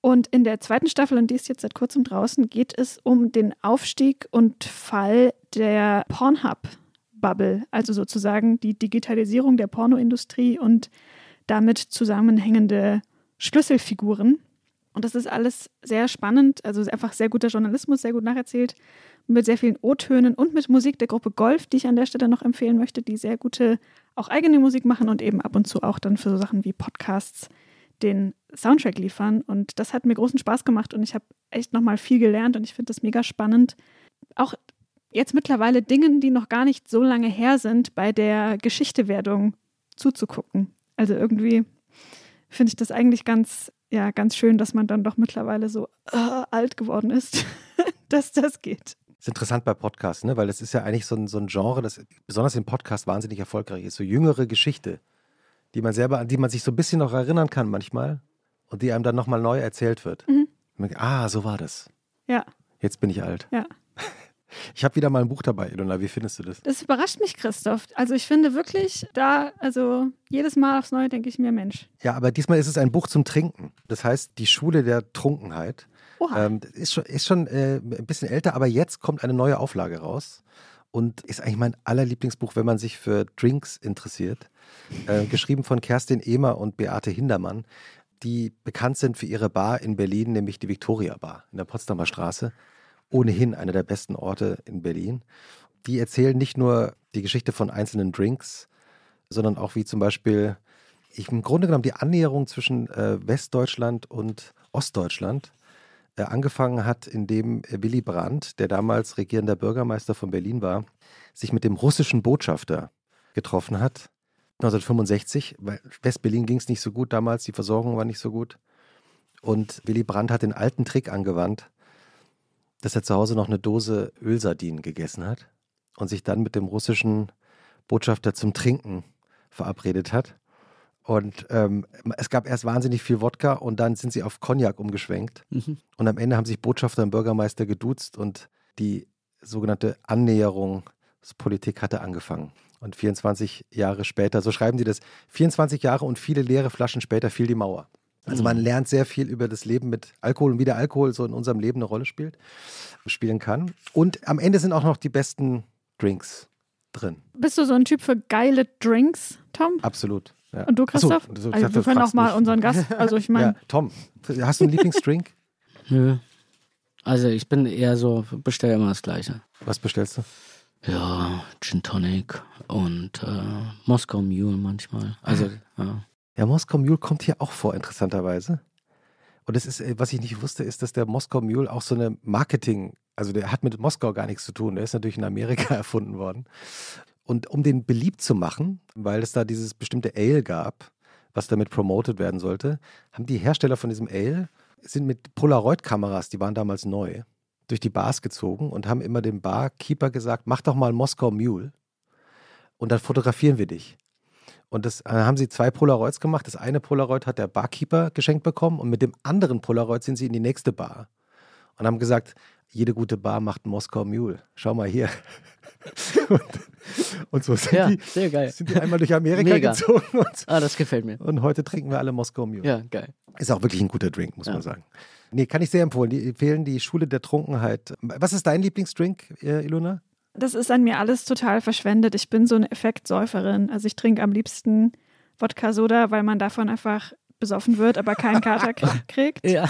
Und in der zweiten Staffel, und die ist jetzt seit kurzem draußen, geht es um den Aufstieg und Fall der Pornhub Bubble, also sozusagen die Digitalisierung der Pornoindustrie und damit zusammenhängende Schlüsselfiguren. Und das ist alles sehr spannend, also einfach sehr guter Journalismus, sehr gut nacherzählt, mit sehr vielen O-Tönen und mit Musik der Gruppe Golf, die ich an der Stelle noch empfehlen möchte, die sehr gute, auch eigene Musik machen und eben ab und zu auch dann für so Sachen wie Podcasts den Soundtrack liefern. Und das hat mir großen Spaß gemacht und ich habe echt nochmal viel gelernt und ich finde das mega spannend. Auch jetzt mittlerweile Dingen, die noch gar nicht so lange her sind, bei der Geschichtewerdung zuzugucken. Also irgendwie finde ich das eigentlich ganz, ja, ganz schön, dass man dann doch mittlerweile so uh, alt geworden ist, dass das geht. Das ist interessant bei Podcasts, ne? weil das ist ja eigentlich so ein, so ein Genre, das besonders im Podcast wahnsinnig erfolgreich ist. So jüngere Geschichte, die man selber, an die man sich so ein bisschen noch erinnern kann manchmal und die einem dann nochmal neu erzählt wird. Mhm. ah, so war das. Ja. Jetzt bin ich alt. Ja. Ich habe wieder mal ein Buch dabei, Ilona. Wie findest du das? Das überrascht mich, Christoph. Also ich finde wirklich, da, also jedes Mal aufs Neue denke ich mir, Mensch. Ja, aber diesmal ist es ein Buch zum Trinken. Das heißt, die Schule der Trunkenheit. Oha. Ähm, ist schon, ist schon äh, ein bisschen älter, aber jetzt kommt eine neue Auflage raus. Und ist eigentlich mein allerlieblingsbuch, wenn man sich für Drinks interessiert. Äh, geschrieben von Kerstin Ehmer und Beate Hindermann, die bekannt sind für ihre Bar in Berlin, nämlich die Victoria Bar in der Potsdamer Straße ohnehin einer der besten Orte in Berlin. Die erzählen nicht nur die Geschichte von einzelnen Drinks, sondern auch wie zum Beispiel ich, im Grunde genommen die Annäherung zwischen äh, Westdeutschland und Ostdeutschland äh, angefangen hat, indem äh, Willy Brandt, der damals regierender Bürgermeister von Berlin war, sich mit dem russischen Botschafter getroffen hat. 1965, weil West-Berlin ging es nicht so gut damals, die Versorgung war nicht so gut. Und Willy Brandt hat den alten Trick angewandt, dass er zu Hause noch eine Dose Ölsardinen gegessen hat und sich dann mit dem russischen Botschafter zum Trinken verabredet hat. Und ähm, es gab erst wahnsinnig viel Wodka und dann sind sie auf Cognac umgeschwenkt. Mhm. Und am Ende haben sich Botschafter und Bürgermeister geduzt und die sogenannte Annäherungspolitik hatte angefangen. Und 24 Jahre später, so schreiben sie das, 24 Jahre und viele leere Flaschen später fiel die Mauer. Also man lernt sehr viel über das Leben mit Alkohol und wie der Alkohol so in unserem Leben eine Rolle spielt, spielen kann. Und am Ende sind auch noch die besten Drinks drin. Bist du so ein Typ für geile Drinks, Tom? Absolut. Ja. Und du, Christoph? So, also, wir können auch mal nicht. unseren Gast, also ich meine. Ja, Tom, hast du einen Lieblingsdrink? Nö. Also ich bin eher so, bestell immer das Gleiche. Was bestellst du? Ja, Gin Tonic und äh, Moskau Mule manchmal. Also, ja. Ja, Moskau Mule kommt hier auch vor, interessanterweise. Und das ist, äh, was ich nicht wusste, ist, dass der Moskau Mule auch so eine Marketing, also der hat mit Moskau gar nichts zu tun. Der ist natürlich in Amerika erfunden worden. Und um den beliebt zu machen, weil es da dieses bestimmte Ale gab, was damit promoted werden sollte, haben die Hersteller von diesem Ale sind mit Polaroid-Kameras, die waren damals neu, durch die Bars gezogen und haben immer dem Barkeeper gesagt, mach doch mal Moskau Mule und dann fotografieren wir dich. Und das äh, haben sie zwei Polaroids gemacht. Das eine Polaroid hat der Barkeeper geschenkt bekommen und mit dem anderen Polaroid sind sie in die nächste Bar und haben gesagt, jede gute Bar macht einen Moskau Mule. Schau mal hier. und, und, so sind, ja, die, sehr geil. sind die einmal durch Amerika Mega. gezogen. Und, Ah, das gefällt mir. und heute trinken wir alle Moskau Mule. Ja, geil. Ist auch wirklich ein guter Drink, muss Ja. man sagen. Nee, kann ich sehr empfehlen. Die empfehlen die Schule der Trunkenheit. Was ist dein Lieblingsdrink, äh, Ilona? Das ist an mir alles total verschwendet. Ich bin so eine Effektsäuferin. Also ich trinke am liebsten Wodka-Soda, weil man davon einfach besoffen wird, aber keinen Kater kriegt. Ja.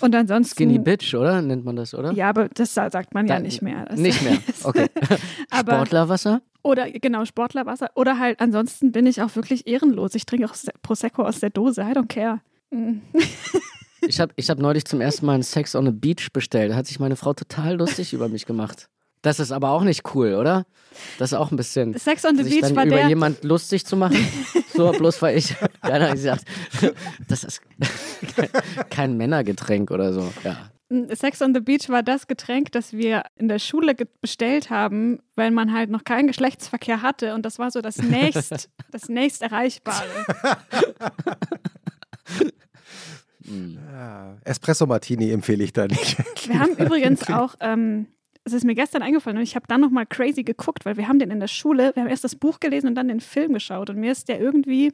Und ansonsten. Skinny Bitch, oder? Nennt man das, oder? Ja, aber das sa- sagt man ja Da- nicht mehr. Das Nicht mehr. Okay. aber, Sportlerwasser? Oder genau, Sportlerwasser. Oder halt, ansonsten bin ich auch wirklich ehrenlos. Ich trinke auch Se- Prosecco aus der Dose. I don't care. Mm. Ich habe ich hab neulich zum ersten Mal einen Sex on a Beach bestellt. Da hat sich meine Frau total lustig über mich gemacht. Das ist aber auch nicht cool, oder? Das ist auch ein bisschen. Sex on the sich Beach dann war über der. jemand lustig zu machen. So, bloß weil ich. Keiner gesagt, das ist kein, kein Männergetränk oder so. Ja. Sex on the Beach war das Getränk, das wir in der Schule bestellt haben, weil man halt noch keinen Geschlechtsverkehr hatte. Und das war so das nächst, das nächst Erreichbare. Ja, Espresso Martini empfehle ich da nicht. Wir haben übrigens auch, ähm, es ist mir gestern eingefallen und ich habe dann nochmal crazy geguckt, weil wir haben den in der Schule, wir haben erst das Buch gelesen und dann den Film geschaut und mir ist der irgendwie,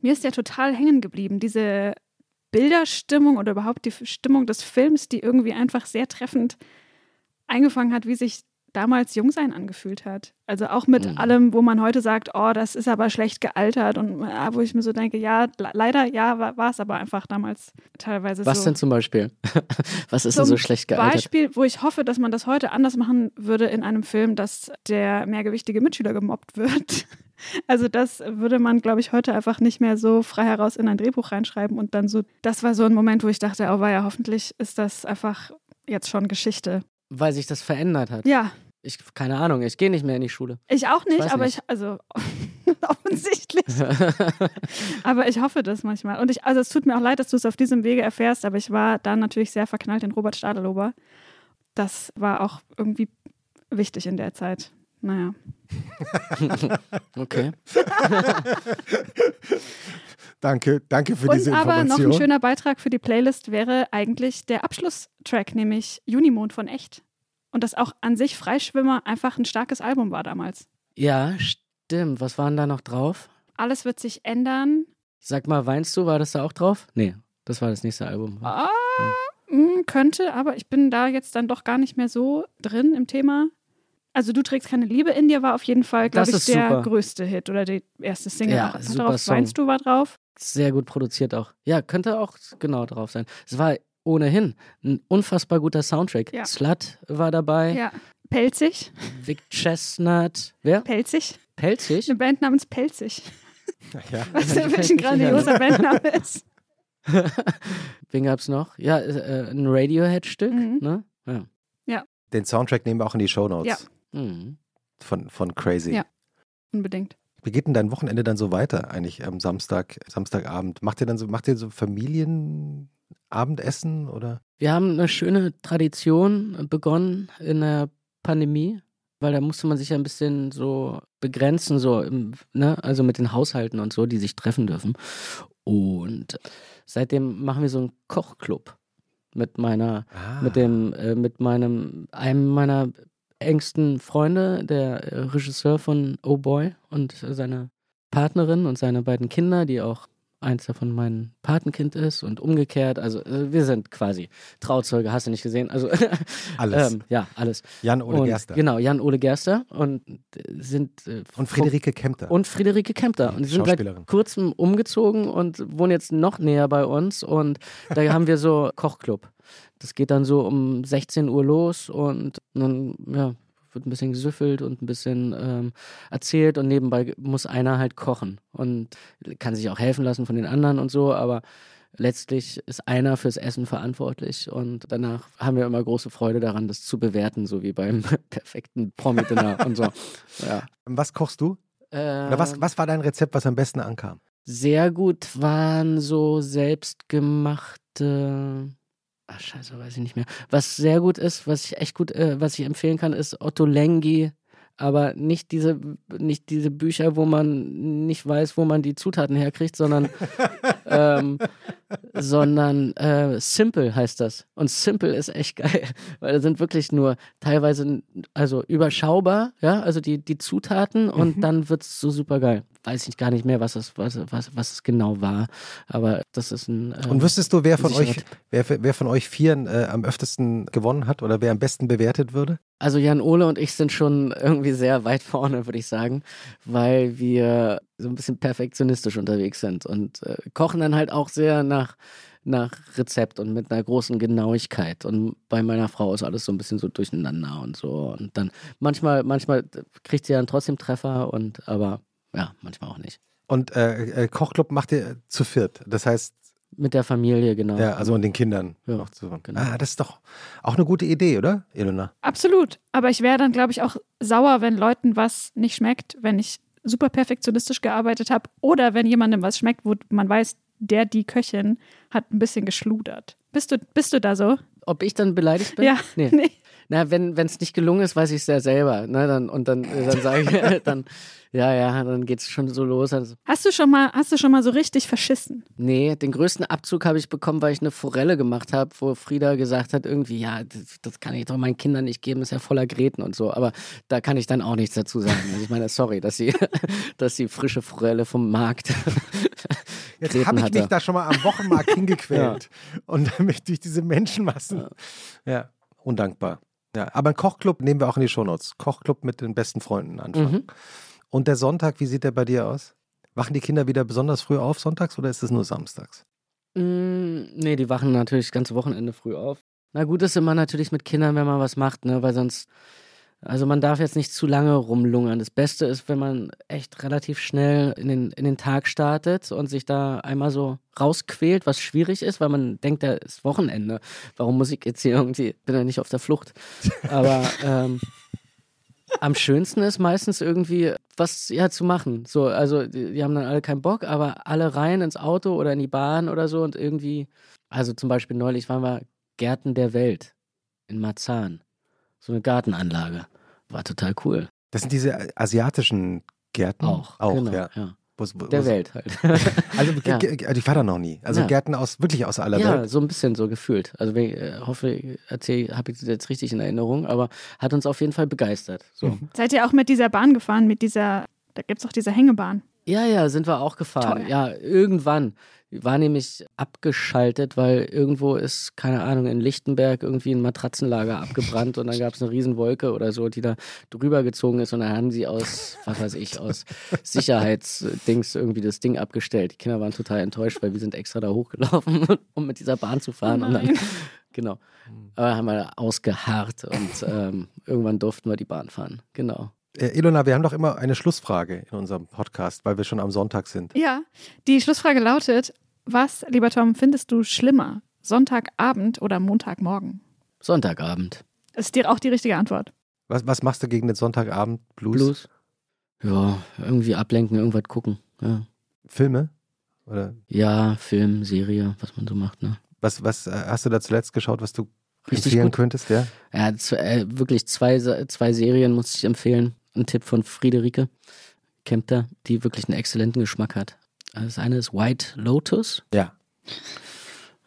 mir ist der total hängen geblieben. Diese Bilderstimmung oder überhaupt die Stimmung des Films, die irgendwie einfach sehr treffend eingefangen hat, wie sich damals Jungsein angefühlt hat. Also auch mit Mhm. allem, wo man heute sagt, oh, das ist aber schlecht gealtert und äh, wo ich mir so denke, ja, le- leider ja, war es aber einfach damals teilweise Was so. denn zum Beispiel? Was ist denn Zum so schlecht gealtert? Beispiel, wo ich hoffe, dass man das heute anders machen würde in einem Film, dass der mehrgewichtige Mitschüler gemobbt wird. Also das würde man, glaube ich, heute einfach nicht mehr so frei heraus in ein Drehbuch reinschreiben und dann so, das war so ein Moment, wo ich dachte, oh ja, hoffentlich ist das einfach jetzt schon Geschichte. Weil sich das verändert hat. Ja, Ich, keine Ahnung, ich gehe nicht mehr in die Schule. ich auch nicht, weiß aber nicht. ich, also offensichtlich. aber ich hoffe das manchmal. Und ich, also es tut mir auch leid, dass du es auf diesem Wege erfährst, aber ich war dann natürlich sehr verknallt in Robert Stadelober. Das war auch irgendwie wichtig in der Zeit. Naja. Okay. Danke, danke für Und diese aber noch Information. ein schöner Beitrag für die Playlist wäre eigentlich der Abschlusstrack, nämlich Junimond von Echt. Und das auch an sich Freischwimmer einfach ein starkes Album war damals. Ja, stimmt. Was waren da noch drauf? Alles wird sich ändern. Sag mal, weinst du? War das da auch drauf? Nee, das war das nächste Album. Ah, mh, könnte, aber ich bin da jetzt dann doch gar nicht mehr so drin im Thema. Also du trägst keine Liebe in dir war auf jeden Fall, glaube Das ich, ist der super. größte Hit oder die erste Single. Ja, auch. super Darauf Song. weinst du war drauf. Sehr gut produziert auch. Ja, könnte auch genau drauf sein. Es war ohnehin ein unfassbar guter Soundtrack. Ja. Slut war dabei, Ja. Pelzig. Vic Chestnut. Wer? Pelzig. Pelzig? Eine Band namens Pelzig. ja. Was Ja, für gefällt ein mir grandioser Bandname ist. Wen gab's noch? Ja, äh, ein Radiohead-Stück, Mhm. ne? Ja. Den Soundtrack nehmen wir auch in die Shownotes Ja. Mhm. von, von Crazy. Ja. Unbedingt. Wie geht denn dein Wochenende dann so weiter eigentlich am Samstag, Samstagabend? Macht ihr dann so, macht ihr so Familienabendessen oder? Wir haben eine schöne Tradition begonnen in der Pandemie, weil da musste man sich ja ein bisschen so begrenzen, so, im, ne, also mit den Haushalten und so, die sich treffen dürfen. Und seitdem machen wir so einen Kochclub mit meiner, Ah. mit dem, äh, mit meinem, einem meiner engsten Freunde, der äh, Regisseur von Oh Boy und seine Partnerin und seine beiden Kinder, die auch eins davon mein Patenkind ist und umgekehrt. Also äh, wir sind quasi Trauzeuge, hast du nicht gesehen? Also Alles. ähm, ja, alles. Jan Ole und, Gerster. Genau, Jan-Ole Gerster und äh, sind äh, Und Friederike Kempter. und Friederike Kempter. Und die sind seit kurzem umgezogen und wohnen jetzt noch näher bei uns. Und da haben wir so Kochclub. Das geht dann so um 16 Uhr los und dann ja, wird ein bisschen gesüffelt und ein bisschen ähm, erzählt und nebenbei muss einer halt kochen und kann sich auch helfen lassen von den anderen und so, aber letztlich ist einer fürs Essen verantwortlich und danach haben wir immer große Freude daran, das zu bewerten, so wie beim perfekten Promi-Dinner und so. Ja. Was kochst du? Ähm, was, was war dein Rezept, was am besten ankam? sehr gut waren so selbstgemachte. Scheiße, weiß ich nicht mehr. Was sehr gut ist, was ich echt gut, äh, was ich empfehlen kann, ist Otto Lengi aber nicht diese, nicht diese Bücher, wo man nicht weiß, wo man die Zutaten herkriegt, sondern, ähm, sondern äh, Simple heißt das. Und Simple ist echt geil, weil da sind wirklich nur teilweise, also überschaubar, ja, also die, die Zutaten und mhm. dann wird es so super geil. Weiß ich gar nicht mehr, was es, was, was, was es genau war, aber das ist ein. Äh, und wüsstest du, wer von euch, wer, wer von euch Vieren äh, am öftesten gewonnen hat oder wer am besten bewertet würde? Also Jan Ole und ich sind schon irgendwie sehr weit vorne, würde ich sagen, weil wir so ein bisschen perfektionistisch unterwegs sind und äh, kochen dann halt auch sehr nach, nach Rezept und mit einer großen Genauigkeit. Und bei meiner Frau ist alles so ein bisschen so durcheinander und so. Und dann manchmal, manchmal kriegt sie dann trotzdem Treffer und aber ja, manchmal auch nicht. Und äh, äh Kochclub macht ihr zu viert. Das heißt, mit der Familie, genau. Ja, also und den Kindern ja, noch zu. Genau. Ah, das ist doch auch eine gute Idee, oder, Elena? Absolut. Aber ich wäre dann, glaube ich, auch sauer, wenn Leuten was nicht schmeckt, wenn ich super perfektionistisch gearbeitet habe oder wenn jemandem was schmeckt, wo man weiß, der, die Köchin hat ein bisschen geschludert. Bist du, bist du da so? Ob ich dann beleidigt bin? Ja. Nee. nee. Na, wenn es nicht gelungen ist, weiß ich es ja selber. Ne? Dann, und dann, dann sage ich, dann, ja, ja, dann geht es schon so los. Also. Hast du schon mal, hast du schon mal so richtig verschissen? Nee, den größten Abzug habe ich bekommen, weil ich eine Forelle gemacht habe, wo Frieda gesagt hat, irgendwie, ja, das, das, kann ich doch meinen Kindern nicht geben, ist ja voller Gräten und so. Aber da kann ich dann auch nichts dazu sagen. Also ich meine, sorry, dass sie, dass sie frische Forelle vom Markt. Jetzt habe ich hatte. mich da schon mal am Wochenmarkt hingequält. Ja. Und damit durch diese Menschenmassen. Ja. ja, undankbar. Ja, aber ein Kochclub nehmen wir auch in die Shownotes. Kochclub mit den besten Freunden anfangen. Mhm. Und der Sonntag, wie sieht der bei dir aus? Wachen die Kinder wieder besonders früh auf sonntags oder ist es nur samstags? Mm, nee, die wachen natürlich das ganze Wochenende früh auf. Na gut ist immer natürlich mit Kindern, wenn man was macht, ne, weil sonst also man darf jetzt nicht zu lange rumlungern. Das Beste ist, wenn man echt relativ schnell in den, in den Tag startet und sich da einmal so rausquält, was schwierig ist, weil man denkt, da ist Wochenende. Warum muss ich jetzt hier irgendwie, bin ja nicht auf der Flucht. Aber ähm, am schönsten ist meistens irgendwie was ja zu machen. So, also die, die haben dann alle keinen Bock, aber alle rein ins Auto oder in die Bahn oder so und irgendwie, also zum Beispiel neulich waren wir Gärten der Welt in Marzahn so eine Gartenanlage. War total cool. Das sind diese asiatischen Gärten? Auch, auch genau, ja. ja. Wo's, wo's, Der Welt halt. also ja. ich war da noch nie. Also ja. Gärten aus wirklich aus aller ja, Welt. Ja, so ein bisschen so gefühlt. Also ich äh, hoffe, erzähl, habe ich das jetzt richtig in Erinnerung, aber hat uns auf jeden Fall begeistert. So. Mhm. Seid ihr auch mit dieser Bahn gefahren, mit dieser, da gibt es auch diese Hängebahn? Ja, ja, sind wir auch gefahren. Toll. Ja, irgendwann war nämlich abgeschaltet, weil irgendwo ist, keine Ahnung, in Lichtenberg irgendwie ein Matratzenlager abgebrannt und dann gab es eine Riesenwolke oder so, die da drüber gezogen ist und dann haben sie aus, was weiß ich, aus Sicherheitsdings irgendwie das Ding abgestellt. Die Kinder waren total enttäuscht, weil wir sind extra da hochgelaufen, um mit dieser Bahn zu fahren. Oh und dann, genau. Aber haben wir ausgeharrt und ähm, irgendwann durften wir die Bahn fahren. Genau. Äh, Ilona, wir haben doch immer eine Schlussfrage in unserem Podcast, weil wir schon am Sonntag sind. Ja, die Schlussfrage lautet: Was, lieber Tom, findest du schlimmer? Sonntagabend oder Montagmorgen? Sonntagabend. Das ist dir auch die richtige Antwort. Was, was machst du gegen den Sonntagabend? Blues? Blues. Ja, irgendwie ablenken, irgendwas gucken. Ja. Filme? Oder? Ja, Film, Serie, was man so macht, ne? Was, was äh, hast du da zuletzt geschaut, was du Richtig empfehlen gut. könntest, ja? Ja, äh, wirklich zwei, zwei Serien muss ich empfehlen ein Tipp von Friederike Kempter, die wirklich einen exzellenten Geschmack hat. Das eine ist White Lotus. Ja.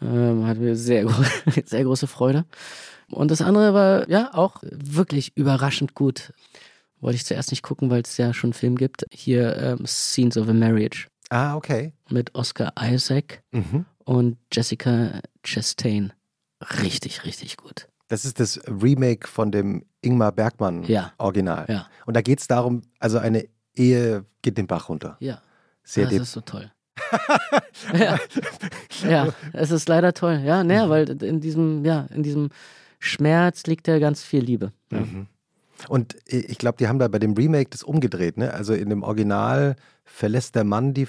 Ähm, hat mir sehr, sehr große Freude. Und das andere war ja auch wirklich überraschend gut. Wollte ich zuerst nicht gucken, weil es ja schon einen Film gibt. Hier ähm, Scenes of a Marriage. Ah, okay. Mit Oscar Isaac mhm. und Jessica Chastain. Richtig, richtig gut. Das ist das Remake von dem Ingmar Bergmann ja. Original. Ja. Und da geht es darum, also eine Ehe geht den Bach runter. Ja. Sehr das ist so toll. ja. ja, es ist leider toll. Ja, ne, weil in diesem, ja, in diesem Schmerz liegt ja ganz viel Liebe. Ja. Mhm. Und ich glaube, die haben da bei dem Remake das umgedreht, ne? Also in dem Original verlässt der Mann die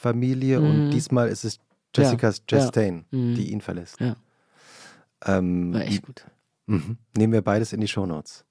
Familie mhm. und diesmal ist es Jessica ja. Chastain, ja. mhm. die ihn verlässt. Ja. Ähm, War echt gut. Mhm. Nehmen wir beides in die Shownotes.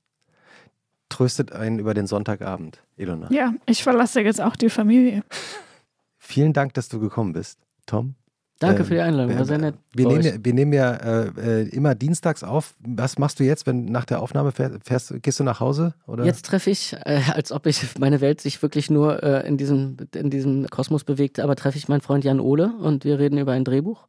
Tröstet einen über den Sonntagabend, Ilona. Ja, ich verlasse jetzt auch die Familie. Vielen Dank, dass du gekommen bist, Tom. Danke für die Einladung, war sehr nett. Wir nehmen, wir nehmen ja äh, immer dienstags auf. Was machst du jetzt, wenn nach der Aufnahme fährst, fährst gehst du nach Hause? Oder? Jetzt treffe ich, äh, als ob ich meine Welt sich wirklich nur äh, in, diesem, in diesem Kosmos bewegt, aber treffe ich meinen Freund Jan Ole und wir reden über ein Drehbuch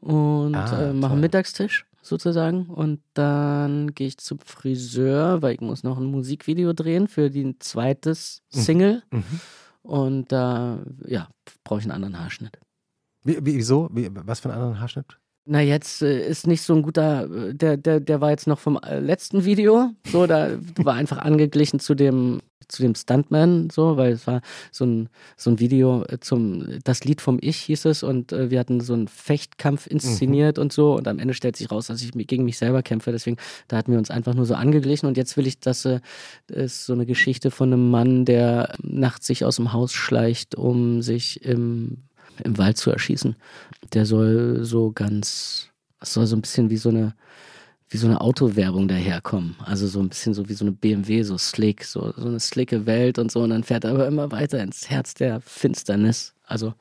und ah, äh, machen Mittagstisch sozusagen. Und dann gehe ich zum Friseur, weil ich muss noch ein Musikvideo drehen für die zweites mhm. Single. Mhm. Und da, ja, brauche ich einen anderen Haarschnitt. Wie, wieso? Wie, was für einen anderen Haarschnitt? Na, jetzt äh, ist nicht so ein guter, äh, der, der, der war jetzt noch vom äh, letzten Video, so, da war einfach angeglichen zu dem, zu dem Stuntman, so, weil es war so ein, so ein Video zum, das Lied vom Ich hieß es und äh, wir hatten so einen Fechtkampf inszeniert mhm. und so und am Ende stellt sich raus, dass ich gegen mich selber kämpfe, deswegen, da hatten wir uns einfach nur so angeglichen und jetzt will ich, dass äh, ist so eine Geschichte von einem Mann, der nachts sich aus dem Haus schleicht, um sich im im Wald zu erschießen. Der soll so ganz, es soll so ein bisschen wie so eine, wie so eine Autowerbung daherkommen. Also so ein bisschen so wie so eine BMW, so slick, so, so eine slicke Welt und so. Und dann fährt er aber immer weiter ins Herz der Finsternis. Also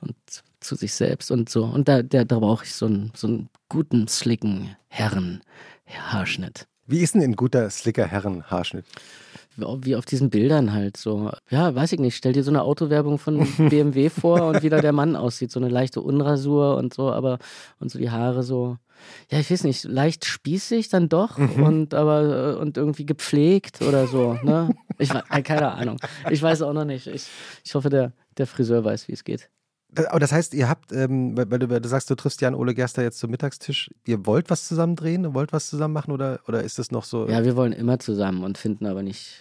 und zu sich selbst und so. Und da, da, da brauche ich so einen, so einen guten, slicken Herren-Haarschnitt. Wie ist denn ein guter, slicker Herren-Haarschnitt? Wie auf diesen Bildern halt so. Ja, weiß ich nicht. Stell dir so eine Autowerbung von BMW vor und wie da der Mann aussieht. So eine leichte Unrasur und so, aber und so die Haare so. Ja, ich weiß nicht, leicht spießig dann doch mhm. und aber und irgendwie gepflegt oder so. Ne? Ich keine Ahnung. Ich weiß auch noch nicht. Ich, ich hoffe, der, der Friseur weiß, wie es geht. Aber das heißt, ihr habt, ähm, weil, du, weil, du, sagst, du triffst Jan Ole Gerster jetzt zum Mittagstisch, ihr wollt was zusammen drehen, wollt was zusammen machen oder, oder ist das noch so? Ja, wir wollen immer zusammen und finden aber nicht.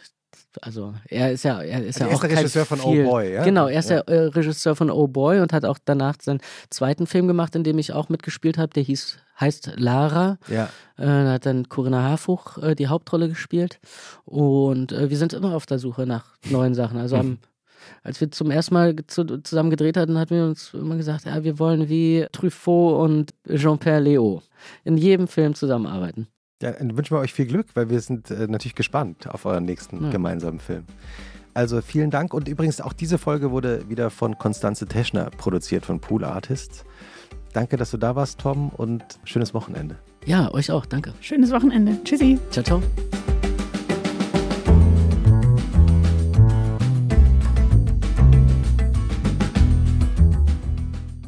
Also er ist ja, er ist also ja auch er ist der Regisseur von Oh Boy, ja? Genau, er ist ja. der äh, Regisseur von Oh Boy und hat auch danach seinen zweiten Film gemacht, in dem ich auch mitgespielt habe. Der hieß heißt Lara. Ja. Äh, da hat dann Corinna Harfuch äh, die Hauptrolle gespielt und äh, wir sind immer auf der Suche nach neuen Sachen. Also am als wir zum ersten Mal zu, zusammen gedreht hatten, hatten wir uns immer gesagt, ja, wir wollen wie Truffaut und Jean-Pierre Léo in jedem Film zusammenarbeiten. Ja, dann wünschen wir euch viel Glück, weil wir sind äh, natürlich gespannt auf euren nächsten ja. gemeinsamen Film. Also vielen Dank und übrigens auch diese Folge wurde wieder von Konstanze Teschner produziert von Pool Artists. Danke, dass du da warst, Tom, und schönes Wochenende. Ja, euch auch, danke. Schönes Wochenende. Tschüssi. Ciao, ciao.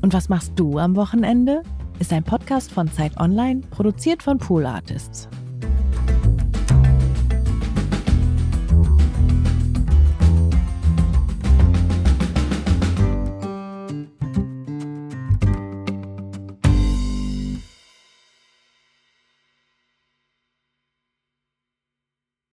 Und was machst du am Wochenende? Ist ein Podcast von Zeit Online, produziert von Pool Artists.